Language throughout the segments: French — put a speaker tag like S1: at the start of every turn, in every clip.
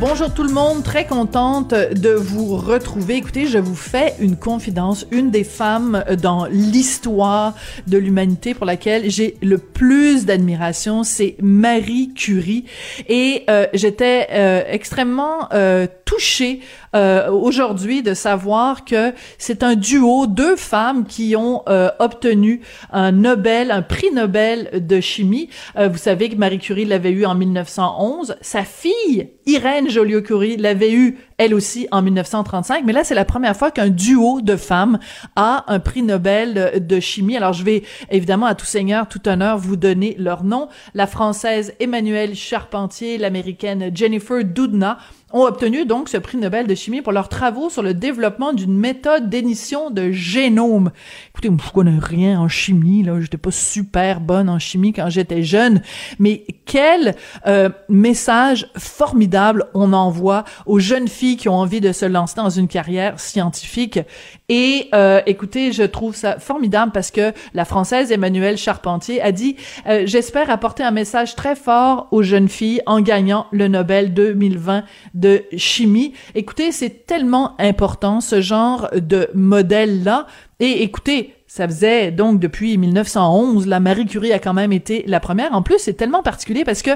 S1: Bonjour tout le monde, très contente de vous retrouver. Écoutez, je vous fais une confidence. Une des femmes dans l'histoire de l'humanité pour laquelle j'ai le plus d'admiration, c'est Marie Curie. Et euh, j'étais euh, extrêmement euh, touchée euh, aujourd'hui de savoir que c'est un duo, deux femmes qui ont euh, obtenu un Nobel, un prix Nobel de chimie. Euh, vous savez que Marie Curie l'avait eu en 1911. Sa fille, Irène Joliot-Curie, l'avait eu elle aussi en 1935. Mais là, c'est la première fois qu'un duo de femmes a un prix Nobel de chimie. Alors, je vais évidemment à tout seigneur, tout honneur vous donner leur nom. La française Emmanuelle Charpentier, l'américaine Jennifer Doudna ont obtenu donc ce prix Nobel de chimie pour leurs travaux sur le développement d'une méthode d'édition de génome. Écoutez, je connais rien en chimie, là, j'étais pas super bonne en chimie quand j'étais jeune, mais quel euh, message formidable on envoie aux jeunes filles qui ont envie de se lancer dans une carrière scientifique. Et euh, écoutez, je trouve ça formidable parce que la française Emmanuelle Charpentier a dit euh, j'espère apporter un message très fort aux jeunes filles en gagnant le Nobel 2020 de chimie. Écoutez, c'est tellement important ce genre de modèle là. Et écoutez, ça faisait donc depuis 1911, la Marie Curie a quand même été la première. En plus, c'est tellement particulier parce que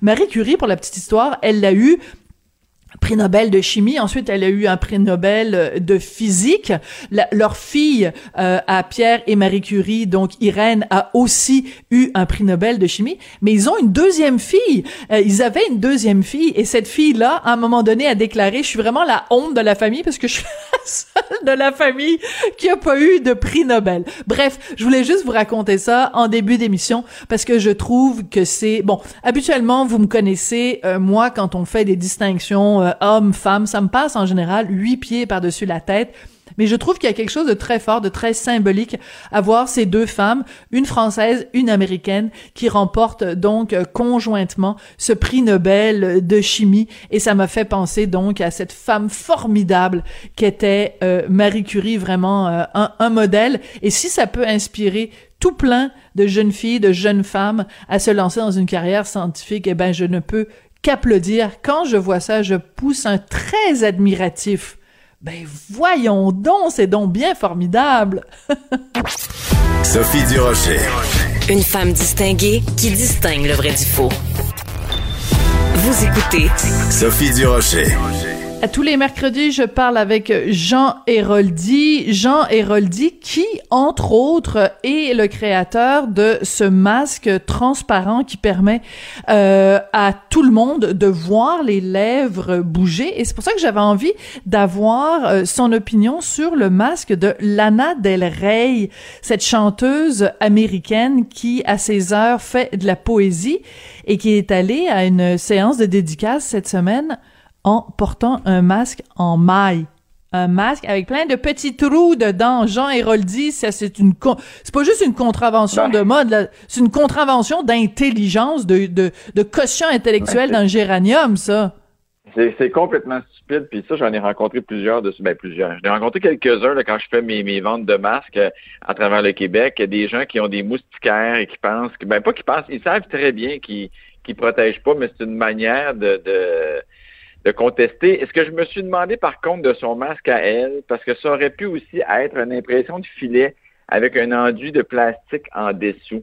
S1: Marie Curie, pour la petite histoire, elle l'a eu prix Nobel de chimie. Ensuite, elle a eu un prix Nobel euh, de physique. leur fille euh, à Pierre et Marie Curie, donc Irène, a aussi eu un prix Nobel de chimie. Mais ils ont une deuxième fille. Euh, ils avaient une deuxième fille et cette fille-là, à un moment donné, a déclaré :« Je suis vraiment la honte de la famille parce que je de la famille qui a pas eu de prix Nobel. » Bref, je voulais juste vous raconter ça en début d'émission parce que je trouve que c'est bon. Habituellement, vous me connaissez, moi, quand on fait des distinctions euh, homme, femme, ça me passe en général huit pieds par-dessus la tête. Mais je trouve qu'il y a quelque chose de très fort, de très symbolique à voir ces deux femmes, une française, une américaine, qui remportent donc euh, conjointement ce prix Nobel de chimie. Et ça m'a fait penser donc à cette femme formidable qu'était euh, Marie Curie, vraiment un, un modèle. Et si ça peut inspirer tout plein de jeunes filles, de jeunes femmes à se lancer dans une carrière scientifique, eh ben je ne peux qu'applaudir. Quand je vois ça, je pousse un très admiratif. Ben voyons donc, c'est donc bien formidable.
S2: Sophie Durocher.
S3: Une femme distinguée qui distingue le vrai du faux. Vous écoutez
S2: Sophie Durocher.
S1: À tous les mercredis, je parle avec Jean Héroldi. Jean Héroldi qui, entre autres, est le créateur de ce masque transparent qui permet euh, à tout le monde de voir les lèvres bouger. Et c'est pour ça que j'avais envie d'avoir euh, son opinion sur le masque de Lana Del Rey, cette chanteuse américaine qui, à ses heures, fait de la poésie et qui est allée à une séance de dédicace cette semaine en portant un masque en maille. Un masque avec plein de petits trous dedans. Jean Héroldi, ça c'est une c'est pas juste une contravention de mode, c'est une contravention d'intelligence, de, de, de quotient intellectuel dans le géranium, ça.
S4: C'est complètement stupide. Puis ça, j'en ai rencontré plusieurs de ben plusieurs. J'en ai rencontré quelques-uns quand je fais mes, mes ventes de masques euh, à travers le Québec. Des gens qui ont des moustiquaires et qui pensent que ben pas qu'ils pensent, ils savent très bien qu'ils qu'ils protègent pas, mais c'est une manière de, de de contester. Est-ce que je me suis demandé par contre de son masque à elle, parce que ça aurait pu aussi être une impression de filet avec un enduit de plastique en dessous.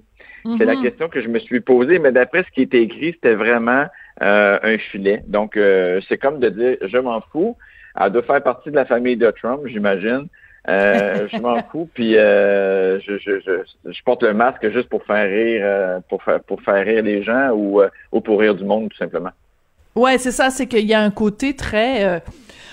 S4: C'est la
S1: Mhm.
S4: question que je me suis posée, mais d'après ce qui était écrit, c'était vraiment euh, un filet. Donc, euh, c'est comme de dire, je m'en fous. Elle doit faire partie de la famille de Trump, j'imagine. Euh, je m'en fous, puis euh, je, je, je, je porte le masque juste pour faire rire, pour faire pour faire rire les gens ou, euh, ou pour rire du monde, tout simplement.
S1: Ouais, c'est ça, c'est qu'il y a un côté très euh,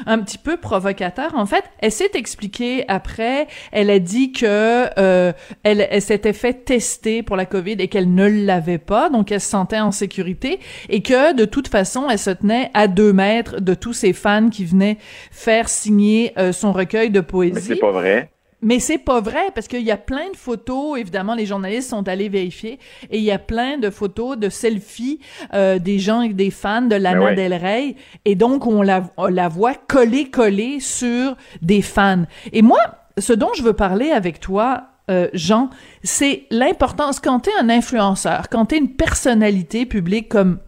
S1: un petit peu provocateur. En fait, elle s'est expliquée après. Elle a dit que euh, elle, elle s'était fait tester pour la COVID et qu'elle ne l'avait pas, donc elle se sentait en sécurité et que de toute façon, elle se tenait à deux mètres de tous ses fans qui venaient faire signer euh, son recueil de
S4: Mais
S1: poésie.
S4: c'est pas vrai.
S1: Mais c'est pas vrai parce qu'il y a plein de photos. Évidemment, les journalistes sont allés vérifier et il y a plein de photos, de selfies euh, des gens, des fans de Lana
S4: oui.
S1: Del Rey. Et donc, on la, on la voit collée, collée sur des fans. Et moi, ce dont je veux parler avec toi, euh, Jean, c'est l'importance quand t'es un influenceur, quand t'es une personnalité publique comme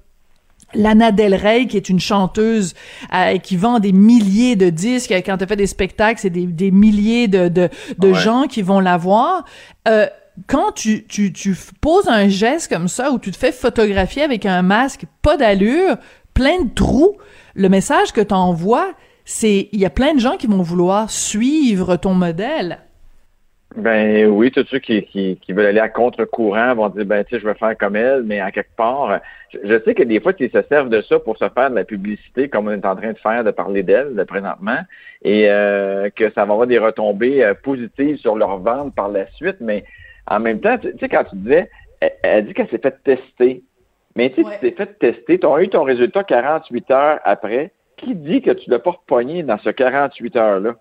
S1: Lana Del Rey, qui est une chanteuse euh, qui vend des milliers de disques, quand elle fait des spectacles, c'est des, des milliers de, de, de
S4: Ouais.
S1: gens qui vont la voir. Euh, quand tu, tu, tu poses un geste comme ça, où tu te fais photographier avec un masque pas d'allure, plein de trous, le message que tu envoies, c'est il y a plein de gens qui vont vouloir suivre ton modèle.
S4: Ben oui, tous ceux qui, qui, qui veulent aller à contre-courant vont dire, ben tu sais, je vais faire comme elle, mais à quelque part, je, je sais que des fois, ils se servent de ça pour se faire de la publicité, comme on est en train de faire, de parler d'elle de présentement, et euh, que ça va avoir des retombées euh, positives sur leur vente par la suite, mais en même temps, tu tu sais, quand tu disais, elle, elle dit qu'elle s'est fait tester, mais tu sais,
S1: Ouais.
S4: tu t'es fait tester, tu as eu ton résultat 48 heures après, qui dit que tu l'as pas repogné dans ce 48 heures-là?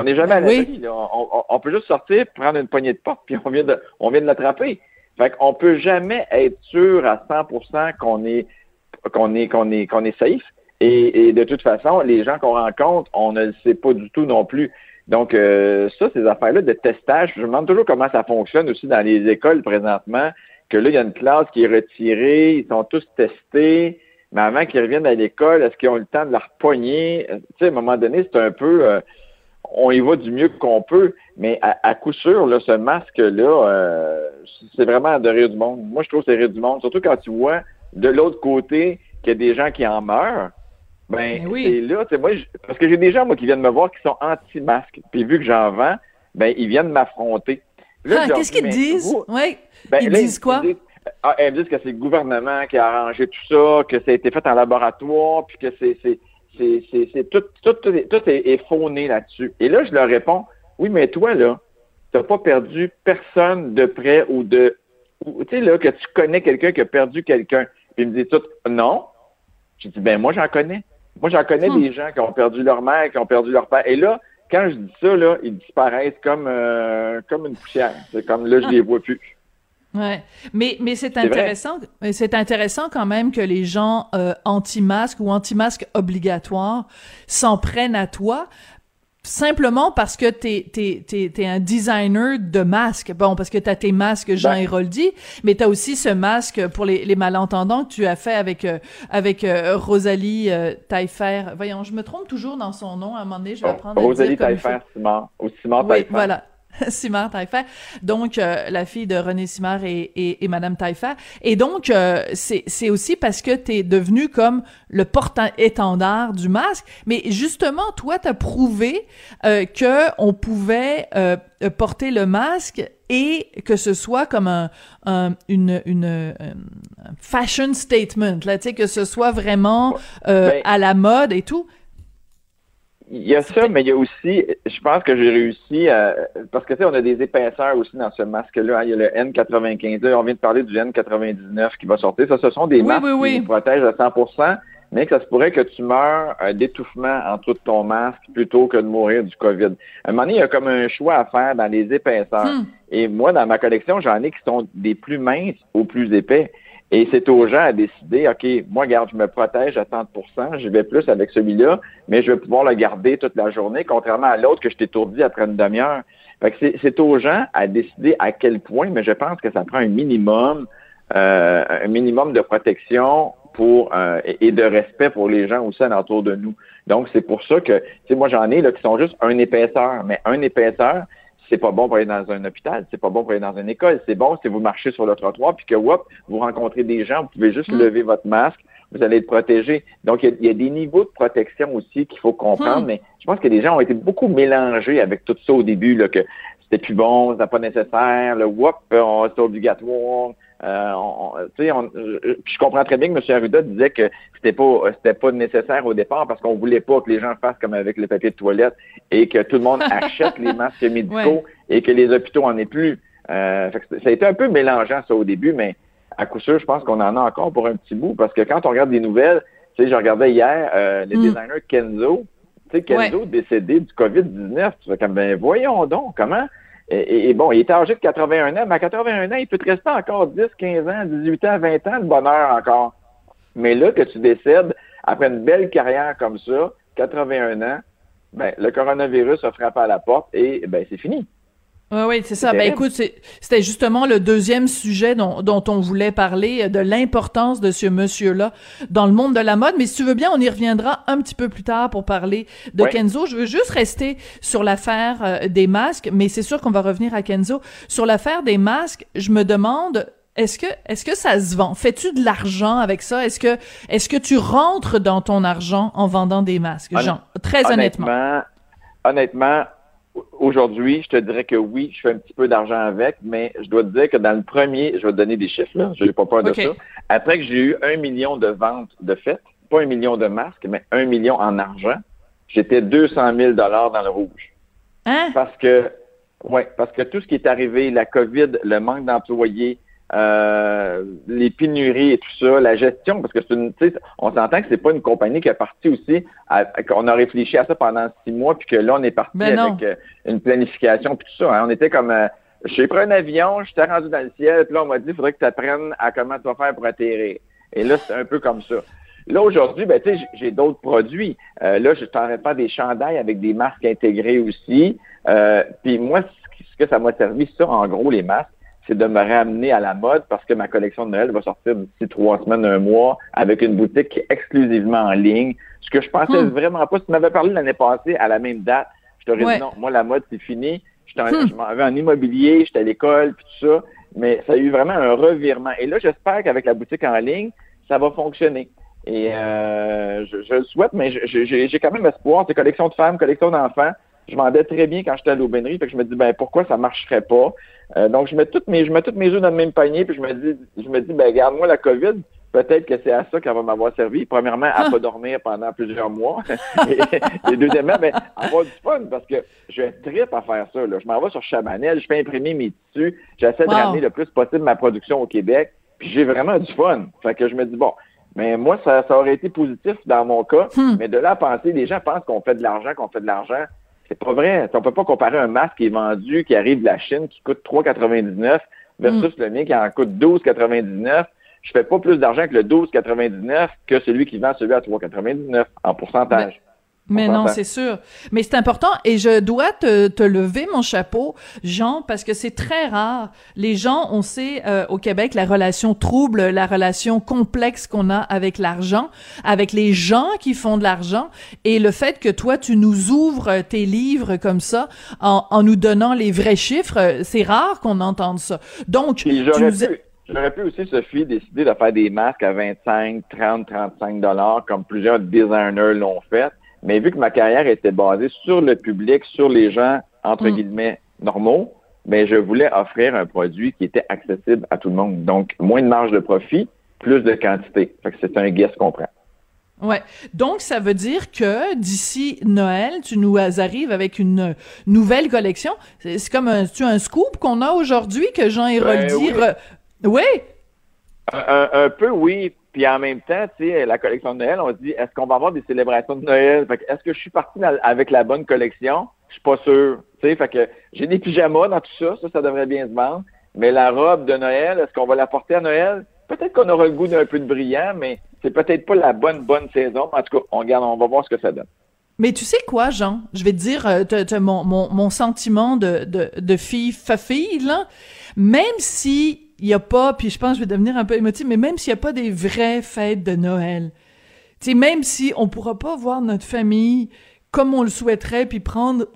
S4: On n'est jamais à
S1: Oui.
S4: l'abri. là. On, on- on peut juste sortir, prendre une poignée de porte, puis on vient de, on vient de l'attraper. Fait qu'on peut jamais être sûr à 100% qu'on est, qu'on est, qu'on est, qu'on est safe. Et, et de toute façon, les gens qu'on rencontre, on ne le sait pas du tout non plus. Donc, euh, ça, ces affaires-là de testage, je me demande toujours comment ça fonctionne aussi dans les écoles présentement, que là, il y a une classe qui est retirée, ils sont tous testés, mais avant qu'ils reviennent à l'école, est-ce qu'ils ont le temps de la repogner? Euh, Tu sais, à un moment donné, c'est un peu... euh, on y va du mieux qu'on peut, mais à, à coup sûr, là, ce masque-là, euh, c'est vraiment de rire du monde. Moi, je trouve que c'est rire du monde, surtout quand tu vois de l'autre côté qu'il y a des gens qui en meurent. Ben,
S1: oui.
S4: c'est là, moi, je- parce que j'ai des gens, moi, qui viennent me voir qui sont anti-masques. Puis vu que j'en vends, ben, ils viennent m'affronter.
S1: Ah, Qu'est-ce qu'ils disent?
S4: vous-
S1: Ouais.
S4: ben,
S1: Ils
S4: là,
S1: disent quoi?
S4: disent- ah, me disent que c'est le gouvernement qui a arrangé tout ça, que ça a été fait en laboratoire, puis que c'est c'est c'est c'est c'est tout tout tout est, tout est, est fauné là-dessus. Et là, je leur réponds, oui, mais toi là, t'as pas perdu personne de près ou de, tu sais là que tu connais quelqu'un qui a perdu quelqu'un. Puis ils me disent tout, non. J'ai dit, ben moi j'en connais. Moi j'en connais
S1: Hmm.
S4: des gens qui ont perdu leur mère, qui ont perdu leur père. Et là, quand je dis ça là, ils disparaissent comme euh, comme une poussière. C'est comme là, je les vois plus.
S1: Ouais, mais mais c'est intéressant, c'est intéressant quand même que les gens euh, anti-masques ou anti-masques obligatoires s'en prennent à toi simplement parce que t'es t'es t'es t'es un designer de masques. Bon, parce que t'as tes masques Jean
S4: Ben.
S1: Héroldi, mais t'as aussi ce masque pour les, les malentendants que tu as fait avec euh, avec euh, Rosalie euh, Taillefer. Voyons, je me trompe toujours dans son nom. À un moment donné, je vais apprendre à le
S4: Rosalie. Taillefer Simard. Ou Simard
S1: Oui,
S4: Taillefer.
S1: voilà. Simard Taillefer. Donc, euh, la fille de René Simard et, et, et Madame Taillefer. Et donc, euh, c'est aussi parce que t'es devenu comme le porte-étendard du masque. Mais justement, toi, t'as prouvé euh, que on pouvait euh, porter le masque et que ce soit comme un, un- une, une, euh, un fashion statement, là, tu sais, que ce soit vraiment euh,
S4: Ben,
S1: à la mode et tout.
S4: Il y a ça, mais il y a aussi, je pense que j'ai réussi à, parce que tu sais, on a des épaisseurs aussi dans ce masque-là. hein. Il y a le N95, là, on vient de parler du N99 qui va sortir. Ça, ce sont des
S1: Oui,
S4: masques
S1: oui, oui.
S4: qui nous protègent à 100%, mais que ça se pourrait que tu meurs euh, d'étouffement en dessous de ton masque plutôt que de mourir du COVID. À un moment donné, il y a comme un choix à faire dans les épaisseurs.
S1: Hmm.
S4: Et moi, dans ma collection, j'en ai qui sont des plus minces aux plus épais. Et c'est aux gens à décider, OK, moi, regarde, je me protège à 30% je vais plus avec celui-là, mais je vais pouvoir le garder toute la journée, contrairement à l'autre que je t'étourdis après une demi-heure. Fait que c'est, aux gens à décider à quel point, mais je pense que ça prend un minimum, euh, un minimum de protection pour euh, et, de respect pour les gens aussi alentour de nous. Donc, c'est pour ça que, tu sais, moi, j'en ai là qui sont juste un épaisseur, mais un épaisseur, c'est pas bon pour aller dans un hôpital, c'est pas bon pour aller dans une école. C'est bon si vous marchez sur le trottoir puis que, whoop, vous rencontrez des gens, vous pouvez juste
S1: Mm.
S4: lever votre masque, vous allez être protégé. Donc, il y, a- il y a des niveaux de protection aussi qu'il faut comprendre,
S1: Mm.
S4: mais je pense que les gens ont été beaucoup mélangés avec tout ça au début, là, que c'était plus bon, c'était pas nécessaire, le whoop, on- c'est obligatoire. Euh, on- on- tu sais, on- je, comprends très bien que M. Arruda disait que c'était pas c'était pas nécessaire au départ parce qu'on voulait pas que les gens fassent comme avec le papier de toilette et que tout le monde achète les masques médicaux
S1: Ouais.
S4: et que les hôpitaux en aient plus. Euh, fait que ça a été un peu mélangeant ça au début, mais à coup sûr, je pense qu'on en a encore pour un petit bout parce que quand on regarde des nouvelles, tu sais, je regardais hier euh, le
S1: Mm.
S4: designer Kenzo, Tu sais, Kenzo décédé du COVID-19. Tu fais comme, ben voyons donc, comment? Et, bon, il est âgé de 81 ans, mais à 81 ans, il peut te rester encore 10, 15 ans, 18 ans, 20 ans de bonheur encore. Mais là, que tu décèdes après une belle carrière comme ça, 81 ans, ben, le coronavirus a frappé à la porte et ben, c'est fini.
S1: Oui, oui, c'est ça. Ben écoute, c'était justement le deuxième sujet dont, dont on voulait parler, de l'importance de ce monsieur-là dans le monde de la mode. Mais si tu veux bien, on y reviendra un petit peu plus tard pour parler de Kenzo. Je veux juste rester sur l'affaire euh, des masques, mais c'est sûr qu'on va revenir à Kenzo. Sur l'affaire des masques, je me demande, est-ce que est-ce que ça se vend? Fais-tu de l'argent avec ça? Est-ce que est-ce que tu rentres dans ton argent en vendant des masques, Jean? Très honnêtement.
S4: Honnêtement, honnêtement Aujourd'hui, je te dirais que oui, je fais un petit peu d'argent avec, mais je dois te dire que dans le premier, je vais te donner des chiffres, là, je n'ai pas peur de ça. Après que j'ai eu un million de ventes de fêtes, pas un million de masques, mais un million en argent, j'étais 200 000 dollars dans le rouge.
S1: Hein?
S4: Parce que, ouais, parce que tout ce qui est arrivé, la COVID, le manque d'employés, euh, les pénuries et tout ça, la gestion, parce que c'est une, on s'entend que c'est pas une compagnie qui est partie aussi, qu'on a réfléchi à ça pendant six mois, puis que là on est parti
S1: ben
S4: avec euh, une planification puis tout ça. Hein. On était comme, euh, j'ai pris un avion, j'étais rendu dans le ciel, puis là on m'a dit, il faudrait que tu apprennes à comment tu vas faire pour atterrir. Et là c'est un peu comme ça. Là, aujourd'hui, ben, tu sais, j'ai d'autres produits. là, je t'en pas des chandails avec des masques intégrés aussi. puis moi, ce que ça m'a servi, ça, en gros, les masques, c'est de me ramener à la mode parce que ma collection de Noël va sortir d'ici trois semaines, un mois, avec une boutique exclusivement en ligne. Ce que je pensais
S1: Hmm.
S4: vraiment pas. Si tu m'avais parlé l'année passée à la même date, je t'aurais
S1: Ouais.
S4: dit non, moi la mode c'est fini. En-
S1: Hmm.
S4: Je m'en vais en immobilier, j'étais à l'école, puis tout ça. Mais ça a eu vraiment un revirement. Et là, j'espère qu'avec la boutique en ligne, ça va fonctionner. Et euh, je, je le souhaite, mais j'ai quand même espoir. C'est collection de femmes, collection d'enfants. Je vendais très bien quand j'étais à l'aubainerie, fait que je me dis ben pourquoi ça marcherait pas? Euh, donc je mets toutes mes je mets toutes mes œufs dans le même panier, puis je me dis je me dis ben regarde moi la COVID, peut-être que c'est à ça qu'elle va m'avoir servi. Premièrement, à
S1: Ah.
S4: pas dormir pendant plusieurs mois. et, et deuxièmement, ben, avoir du fun parce que je tripe à faire ça. Là. Je m'en vais sur Chabanel, je fais imprimer mes tissus, j'essaie de ramener le plus possible ma production au Québec, puis j'ai vraiment du fun. Fait que je me dis bon, mais moi, ça, ça aurait été positif dans mon cas,
S1: Hmm.
S4: mais de là à penser, les gens pensent qu'on fait de l'argent, qu'on fait de l'argent. C'est pas vrai. On peut pas comparer un masque qui est vendu, qui arrive de la Chine, qui coûte 3,99 versus le mien qui en coûte 12,99. Je fais pas plus d'argent que le 12,99 que celui qui vend celui à 3,99 en pourcentage.
S1: Mais
S4: On
S1: non, c'est sûr. Mais c'est important et je dois te, te lever mon chapeau, Jean, parce que c'est très rare. Les gens, on sait euh, au Québec la relation trouble, la relation complexe qu'on a avec l'argent, avec les gens qui font de l'argent et le fait que toi tu nous ouvres tes livres comme ça en, en nous donnant les vrais chiffres, c'est rare qu'on entende ça. Donc,
S4: j'aurais pu aussi, Sophie, décider de faire des masques à 25, 30, 35 dollars, comme plusieurs designers l'ont fait. Mais vu que ma carrière était basée sur le public, sur les gens, entre
S1: Mm.
S4: guillemets, normaux, ben, je voulais offrir un produit qui était accessible à tout le monde. Donc, moins de marge de profit, plus de quantité. Fait que c'est un guess qu'on prend.
S1: Ouais. Donc, ça veut dire que d'ici Noël, tu nous arrives avec une nouvelle collection. C'est comme un, tu un scoop qu'on a aujourd'hui que Jean Héroldi...
S4: oui.
S1: re- Oui.
S4: Un peu, oui. Puis en même temps, tu sais, la collection de Noël, on se dit, est-ce qu'on va avoir des célébrations de Noël? Fait est-ce que je suis parti avec la bonne collection? Je suis pas sûr. Tu sais, fait que j'ai des pyjamas dans tout ça. Ça, devrait bien se vendre. Mais la robe de Noël, est-ce qu'on va la porter à Noël? Peut-être qu'on aura le goût d'un peu de brillant, mais c'est peut-être pas la bonne, bonne saison. En tout cas, on regarde, on va voir ce que ça donne.
S1: Mais tu sais quoi, Jean? Je vais te dire euh, mon, mon, mon sentiment de, de, de fille là. Même si il y a pas, puis je pense que je vais devenir un peu émotive, mais même s'il y a pas des vraies fêtes de Noël, tu sais, même si on pourra pas voir notre famille comme on le souhaiterait, puis prendre,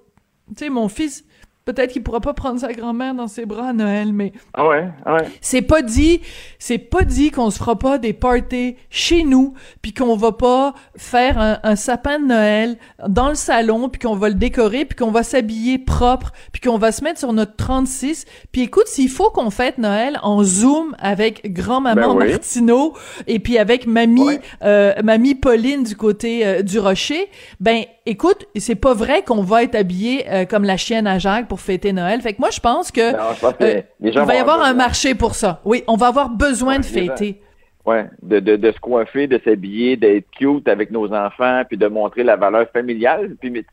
S1: tu sais, mon fils, peut-être qu'il pourra pas prendre sa grand-mère dans ses bras à Noël, mais
S4: Ah ouais, ah ouais.
S1: c'est pas dit, c'est pas dit qu'on se fera pas des parties chez nous, puis qu'on va pas faire un, un sapin de Noël dans le salon, puis qu'on va le décorer, puis qu'on va s'habiller propre, puis qu'on va se mettre sur notre 36. Puis écoute, s'il faut qu'on fête Noël en Zoom avec grand-maman
S4: Ben oui.
S1: Martineau et puis avec mamie
S4: Ouais.
S1: euh, mamie Pauline du côté euh, du Rocher, ben écoute, c'est pas vrai qu'on va être habillé euh, comme la chienne à Jacques pour fêter Noël. Fait que moi je pense que
S4: Non, je pense que
S1: euh,
S4: les gens
S1: il va y avoir un marché pour ça. Oui, on va avoir besoin de
S4: Ouais,
S1: fêter.
S4: Ouais, de, de, de se coiffer, de s'habiller, d'être cute avec nos enfants, puis de montrer la valeur familiale. Puis, mais,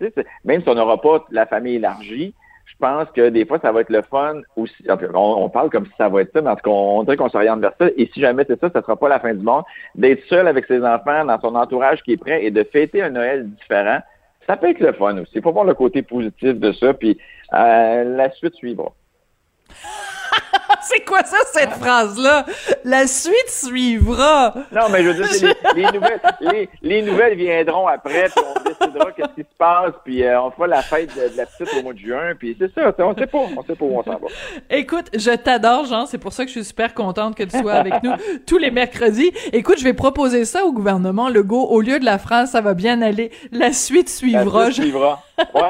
S4: même si on n'aura pas la famille élargie, je pense que des fois, ça va être le fun aussi. On, on parle comme si ça va être ça, mais en tout cas, on dirait qu'on s'oriente vers ça. Et si jamais c'est ça, ça sera pas la fin du monde. D'être seul avec ses enfants, dans son entourage qui est prêt et de fêter un Noël différent, ça peut être le fun aussi. Il faut voir le côté positif de ça, puis la suite suivra.
S1: C'est quoi ça, cette phrase-là? La suite suivra.
S4: Non, mais je veux dire, les, les nouvelles, les, les nouvelles viendront après, puis on décidera qu'est-ce qui se passe, puis euh, on fera la fête de, de la petite au mois de juin, puis c'est ça, on sait pas, on sait pas où on s'en va.
S1: Écoute, je t'adore, Jean. C'est pour ça que je suis super contente que tu sois avec nous tous les mercredis. Écoute, je vais proposer ça au gouvernement Legault. Au lieu de la phrase, ça va bien aller. La suite
S4: La
S1: suivra.
S4: suite
S1: Je-
S4: suivra. Ouais.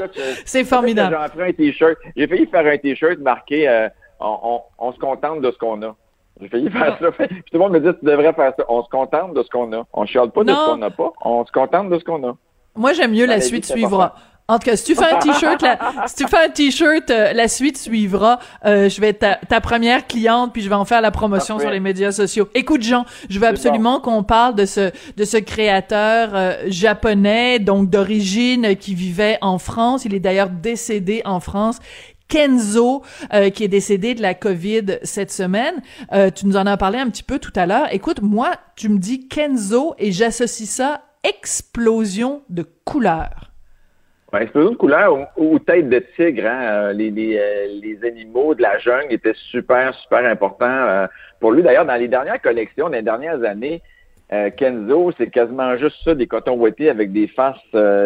S4: Je-
S1: C'est formidable.
S4: J'ai fait un t-shirt. J'ai failli faire un t-shirt marqué euh, on, on, on se contente de ce qu'on a. J'ai failli faire ça. Puis tout le monde me dit tu devrais faire ça. On se contente de ce qu'on a. On chiale pas de ce qu'on n'a pas. On se contente de ce qu'on a.
S1: Moi, j'aime mieux la suite suivra. En tout cas, si tu fais un t-shirt, la- si tu fais un t-shirt, euh, la suite suivra. Euh, je vais être ta, ta première cliente, puis je vais en faire la promotion
S4: Parfait.
S1: sur les médias sociaux. Écoute, Jean, je veux absolument qu'on parle de ce de ce créateur euh, japonais, donc d'origine, qui vivait en France. Il est d'ailleurs décédé en France. Kenzo, euh, qui est décédé de la COVID cette semaine. Euh, tu nous en as parlé un petit peu tout à l'heure. Écoute, moi, tu me dis Kenzo et j'associe ça explosion de couleurs.
S4: Ouais, explosion de couleur ou, ou tête de tigre, hein, euh, les, animaux de la jungle étaient super, super importants pour lui. D'ailleurs, dans les dernières collections, dans les dernières années, Kenzo, c'est quasiment juste ça, des cotons avec des faces,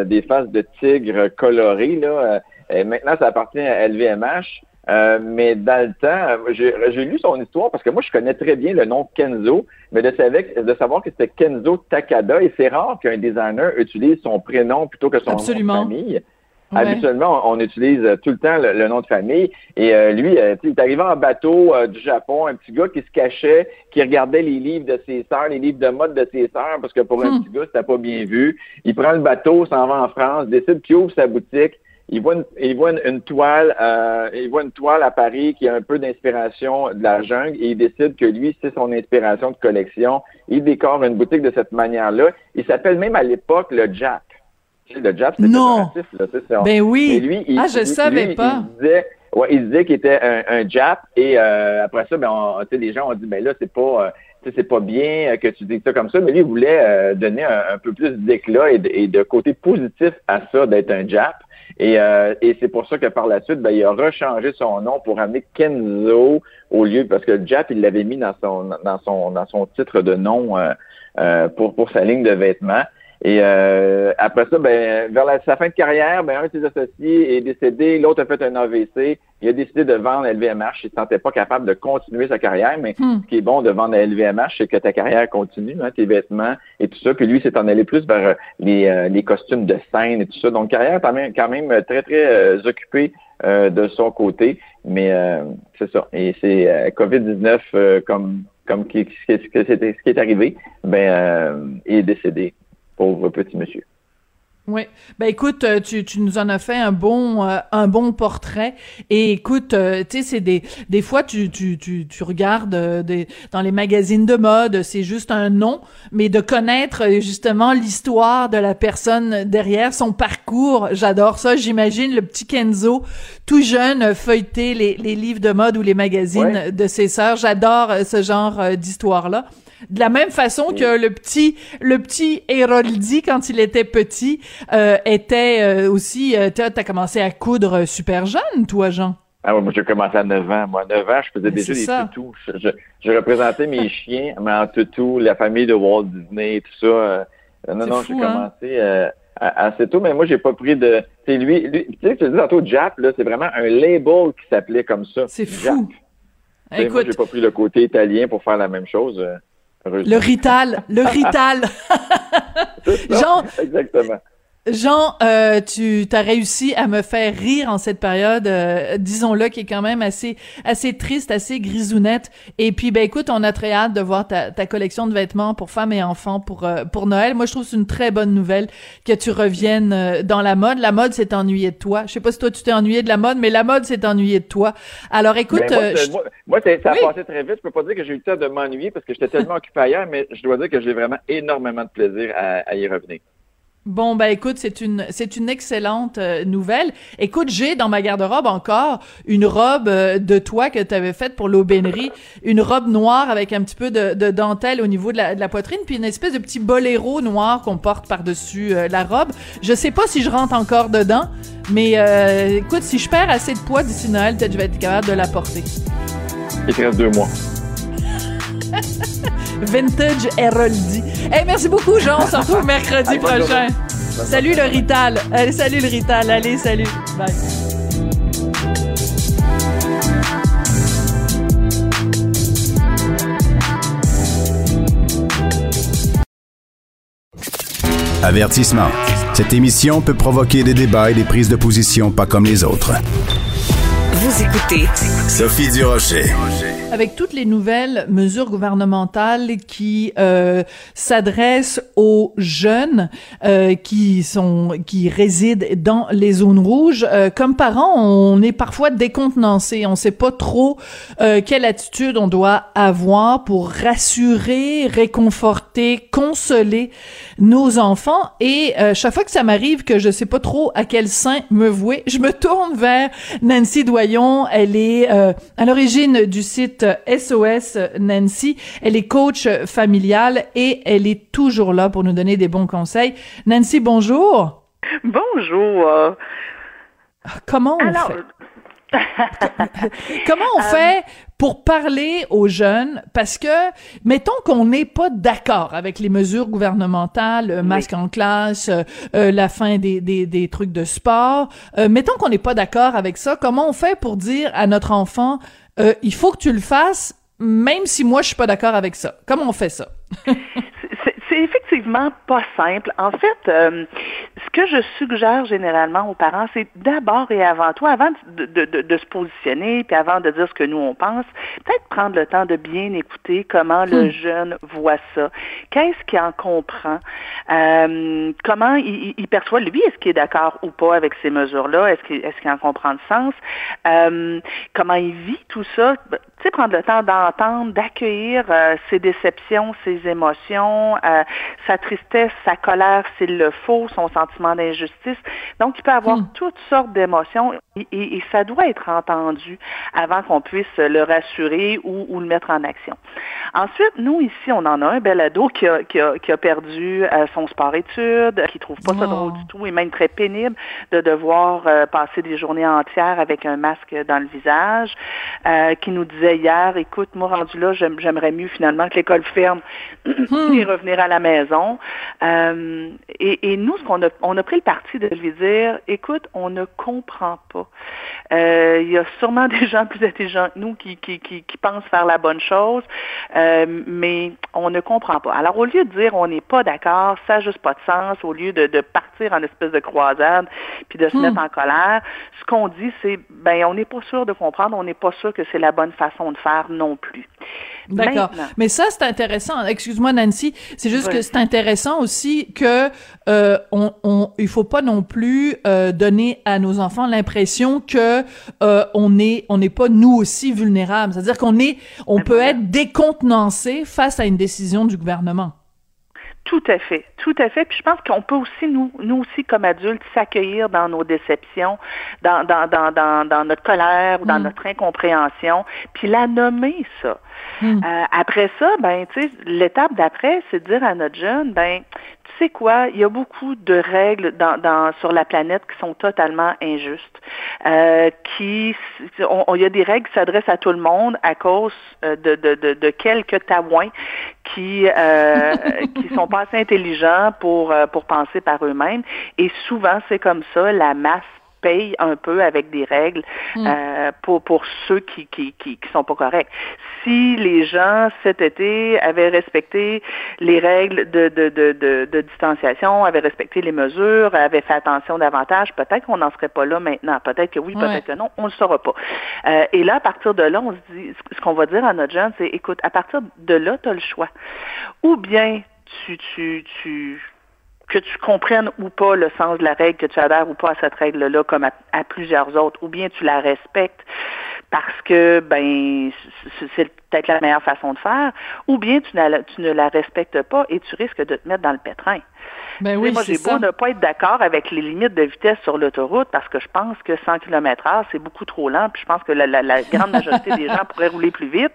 S4: des faces de tigre colorées. Là. Et maintenant, ça appartient à LVMH. Euh, mais dans le temps, euh, j'ai lu son histoire parce que moi, je connais très bien le nom Kenzo, mais de, savoir- de savoir que c'était Kenzo Takada, et c'est rare qu'un designer utilise son prénom plutôt que son
S1: Absolument.
S4: nom de famille.
S1: Ouais.
S4: Habituellement, on, on utilise tout le temps le, le nom de famille. Et euh, lui, euh, il est arrivé en bateau euh, du Japon, un petit gars qui se cachait, qui regardait les livres de ses sœurs, les livres de mode de ses sœurs, parce que pour un
S1: Hmm.
S4: petit gars, c'était pas bien vu. Il prend le bateau, s'en va en France, décide qu'il ouvre sa boutique. Il voit une, il voit une, une toile, euh, il voit une toile à Paris qui a un peu d'inspiration de la jungle et il décide que lui, c'est son inspiration de collection. Il décore une boutique de cette manière-là. Il s'appelle même à l'époque le Jap. Le Jap, c'était
S1: Non.
S4: là, c'est-
S1: Ben oui.
S4: lui, il,
S1: Ah, je
S4: lui-
S1: savais
S4: lui,
S1: pas.
S4: Il disait, ouais, il disait qu'il était un, un Jap et euh, après ça, ben, on- tu sais, les gens ont dit, ben là, c'est pas, euh, tu sais, c'est pas bien euh, que tu dises ça comme ça, mais lui, il voulait euh, donner un, un peu plus d'éclat et de côté positif à ça d'être un Jap. Et, euh, et c'est pour ça que par la suite, ben, il a rechangé son nom pour amener Kenzo au lieu, parce que Jap, il l'avait mis dans son, dans son, dans son titre de nom euh, euh, pour, pour sa ligne de vêtements. Et euh, après ça, ben, vers la- sa fin de carrière, ben, un de ses associés est décédé, l'autre a fait un AVC. Il a décidé de vendre LVMH. Il ne se sentait pas capable de continuer sa carrière, mais
S1: Hmm.
S4: ce qui est bon de vendre à LVMH, c'est que ta carrière continue, hein, tes vêtements et tout ça. Puis lui, c'est en allé plus vers euh, les, euh, les costumes de scène et tout ça. Donc, carrière quand même, quand même très, très euh, occupée euh, de son côté. Mais euh, c'est ça. Et c'est euh, COVID-19 euh, comme comme qui, ce qui- ce qui est- ce qui est arrivé, ben, euh, il est décédé. Pauvre petit monsieur.
S1: Oui. Ben écoute, euh, tu, tu nous en as fait un bon euh, un bon portrait. Et écoute, euh, tu sais, c'est des des fois tu tu tu tu regardes euh, des dans les magazines de mode, c'est juste un nom, mais de connaître justement l'histoire de la personne derrière, son parcours, j'adore ça. J'imagine le petit Kenzo, tout jeune, feuilleter les les livres de mode ou les magazines
S4: Ouais.
S1: de ses sœurs. J'adore ce genre d'histoire là. De la même façon que le petit, le petit Héroldi, quand il était petit, euh, était euh, aussi... Euh, t'as t'as commencé à coudre super jeune, toi, Jean.
S4: Ah ouais, moi j'ai commencé à 9 ans. Moi, à 9 ans, je faisais déjà des toutous. Je, je, je représentais mes chiens, mais en toutou, la famille de Walt Disney tout ça. Euh, non, non, j'ai
S1: hein?
S4: commencé euh, à- assez tôt, mais moi, j'ai pas pris de... C'est lui, lui, tu sais, te dis tantôt, Jap, là, c'est vraiment un label qui s'appelait comme ça.
S1: C'est fou.
S4: Tu Moi,
S1: Écoute,
S4: j'ai pas pris le côté italien pour faire la même chose.
S1: Le Rital, le Rital. Jean-
S4: Exactement.
S1: Jean, euh, tu as réussi à me faire rire en cette période, euh, disons-le, qui est quand même assez assez triste, assez grisounette. Et puis, ben écoute, on a très hâte de voir ta, ta collection de vêtements pour femmes et enfants pour euh, pour Noël. Moi, je trouve c'est une très bonne nouvelle que tu reviennes euh, dans la mode. La mode s'est ennuyée de toi. Je sais pas si toi tu t'es ennuyé de la mode, mais la mode s'est ennuyée de toi. Alors, écoute,
S4: Ben, moi,
S1: je-
S4: moi, c'est- ça a
S1: Oui.
S4: passé très vite. Je peux pas dire que j'ai eu le temps de m'ennuyer parce que j'étais tellement occupé ailleurs, mais je dois dire que j'ai vraiment énormément de plaisir à, à y revenir.
S1: Bon ben écoute, c'est une c'est une excellente euh, nouvelle. Écoute, j'ai dans ma garde-robe encore une robe euh, de toi que tu avais faite pour l'aubainerie, une robe noire avec un petit peu de, de dentelle au niveau de la, poitrine, puis une espèce de petit boléro noir qu'on porte par-dessus euh, la robe. Je sais pas si je rentre encore dedans, mais écoute, si je perds assez de poids d'ici Noël, peut-être je vais être capable de la porter.
S4: Il te reste deux mois.
S1: Vintage Heroldi. Hey, merci beaucoup Jean, on se retrouve mercredi prochain. Salut le Rital. Allez, salut le Rital. Allez, salut. Bye.
S2: Avertissement. Cette émission peut provoquer des débats et des prises de position pas comme les autres.
S3: Vous écoutez
S2: Sophie Durocher.
S1: Avec toutes les nouvelles mesures gouvernementales qui euh, s'adressent aux jeunes euh, qui sont qui résident dans les zones rouges, euh, comme parents, on est parfois décontenancé. On sait pas trop euh, quelle attitude on doit avoir pour rassurer, réconforter, consoler nos enfants. Et euh, chaque fois que ça m'arrive que je sais pas trop à quel sein me vouer, je me tourne vers Nancy Doyon. Elle est euh, à l'origine du site SOS Nancy. Elle est coach familiale et elle est toujours là pour nous donner des bons conseils. Nancy, bonjour.
S5: Bonjour. euh,
S1: Comment on
S5: Alors,
S1: fait? Comment on fait pour parler aux jeunes? Parce que, mettons qu'on n'est pas d'accord avec les mesures gouvernementales, euh, masque en classe, euh, euh, la fin des, des, des trucs de sport. Euh, mettons qu'on n'est pas d'accord avec ça. Comment on fait pour dire à notre enfant, euh, il faut que tu le fasses, même si moi je suis pas d'accord avec ça? Comment on fait ça?
S5: c'est effectivement pas simple. En fait, euh, ce que je suggère généralement aux parents, c'est d'abord et avant tout, avant de, de, de, de se positionner, puis avant de dire ce que nous on pense, peut-être prendre le temps de bien écouter comment le jeune voit ça. Qu'est-ce qu'il en comprend? Euh, comment il, il- perçoit, lui, est-ce qu'il est d'accord ou pas avec ces mesures-là? Est-ce qu'il est en comprend le sens? Euh, comment il vit tout ça? Tu sais, prendre le temps d'entendre, d'accueillir euh, ses déceptions, ses émotions, euh, sa tristesse, sa colère s'il le faut, son sentiment d'injustice. Donc, il peut avoir toutes sortes d'émotions et, et- et ça doit être entendu avant qu'on puisse le rassurer ou, ou le mettre en action. Ensuite, nous, ici, on en a un bel ado qui a, qui a, qui a perdu euh, son sport-études, qui trouve pas ça
S1: Oh.
S5: drôle du tout et même très pénible de devoir euh, passer des journées entières avec un masque dans le visage, euh, qui nous disait hier, écoute, moi rendu là, j'aime- j'aimerais mieux finalement que l'école ferme et revenir à la maison. Euh, et, et nous, ce qu'on a, on a pris le parti de lui dire, écoute, on ne comprend pas. Euh, Il y a sûrement des gens plus intelligents que nous qui, qui, qui, qui pensent faire la bonne chose, euh, mais on ne comprend pas. Alors, au lieu de dire on n'est pas d'accord, ça n'a juste pas de sens, au lieu de, de partir en espèce de croisade puis de se mettre en colère, ce qu'on dit, c'est ben on n'est pas sûr de comprendre, on n'est pas sûr que c'est la bonne façon de faire non plus.
S1: D'accord. Mais ça, c'est intéressant. Excuse-moi, Nancy. C'est juste que c'est intéressant aussi que euh, on, on, il faut pas non plus euh, donner à nos enfants l'impression que euh, on est, on n'est pas nous aussi vulnérables. C'est-à-dire qu'on est, on
S5: Ben
S1: peut être décontenancé face à une décision du gouvernement.
S5: Tout à fait, tout à fait. Puis je pense qu'on peut aussi, nous, nous aussi comme adultes, s'accueillir dans nos déceptions, dans, dans, dans, dans, notre colère ou dans
S1: Mm.
S5: notre incompréhension, puis la nommer, ça.
S1: Mm.
S5: Euh, après ça, ben, tu sais, l'étape d'après, c'est de dire à notre jeune, ben, tu sais quoi, il y a beaucoup de règles dans, dans, sur la planète qui sont totalement injustes. Euh, qui, on- on- il y a des règles qui s'adressent à tout le monde à cause euh, de, de, de, de quelques taouins qui euh, qui sont pas assez intelligents pour euh, pour penser par eux-mêmes. Et souvent, c'est comme ça, la masse paye un peu avec des règles
S1: Mm.
S5: euh, pour pour ceux qui, qui qui qui sont pas corrects. Si les gens cet été avaient respecté les règles de de de de, de distanciation, avaient respecté les mesures, avaient fait attention davantage, peut-être qu'on n'en serait pas là maintenant. Peut-être que oui,
S1: Ouais.
S5: peut-être que non, on le saura pas. Euh, et là, à partir de là, on se dit, ce qu'on va dire à notre jeune, c'est, écoute, à partir de là, tu as le choix. Ou bien tu tu tu que tu comprennes ou pas le sens de la règle, que tu adhères ou pas à cette règle-là, comme à, plusieurs autres, ou bien tu la respectes parce que ben c'est peut-être la meilleure façon de faire, ou bien tu, ne la respectes pas et tu risques de te mettre dans le pétrin.
S1: Ben oui,
S5: moi, j'ai beau ne pas être d'accord avec les limites de vitesse sur l'autoroute parce que je pense que 100 km heure, c'est beaucoup trop lent, puis je pense que la, la- la grande majorité des gens pourraient rouler plus vite.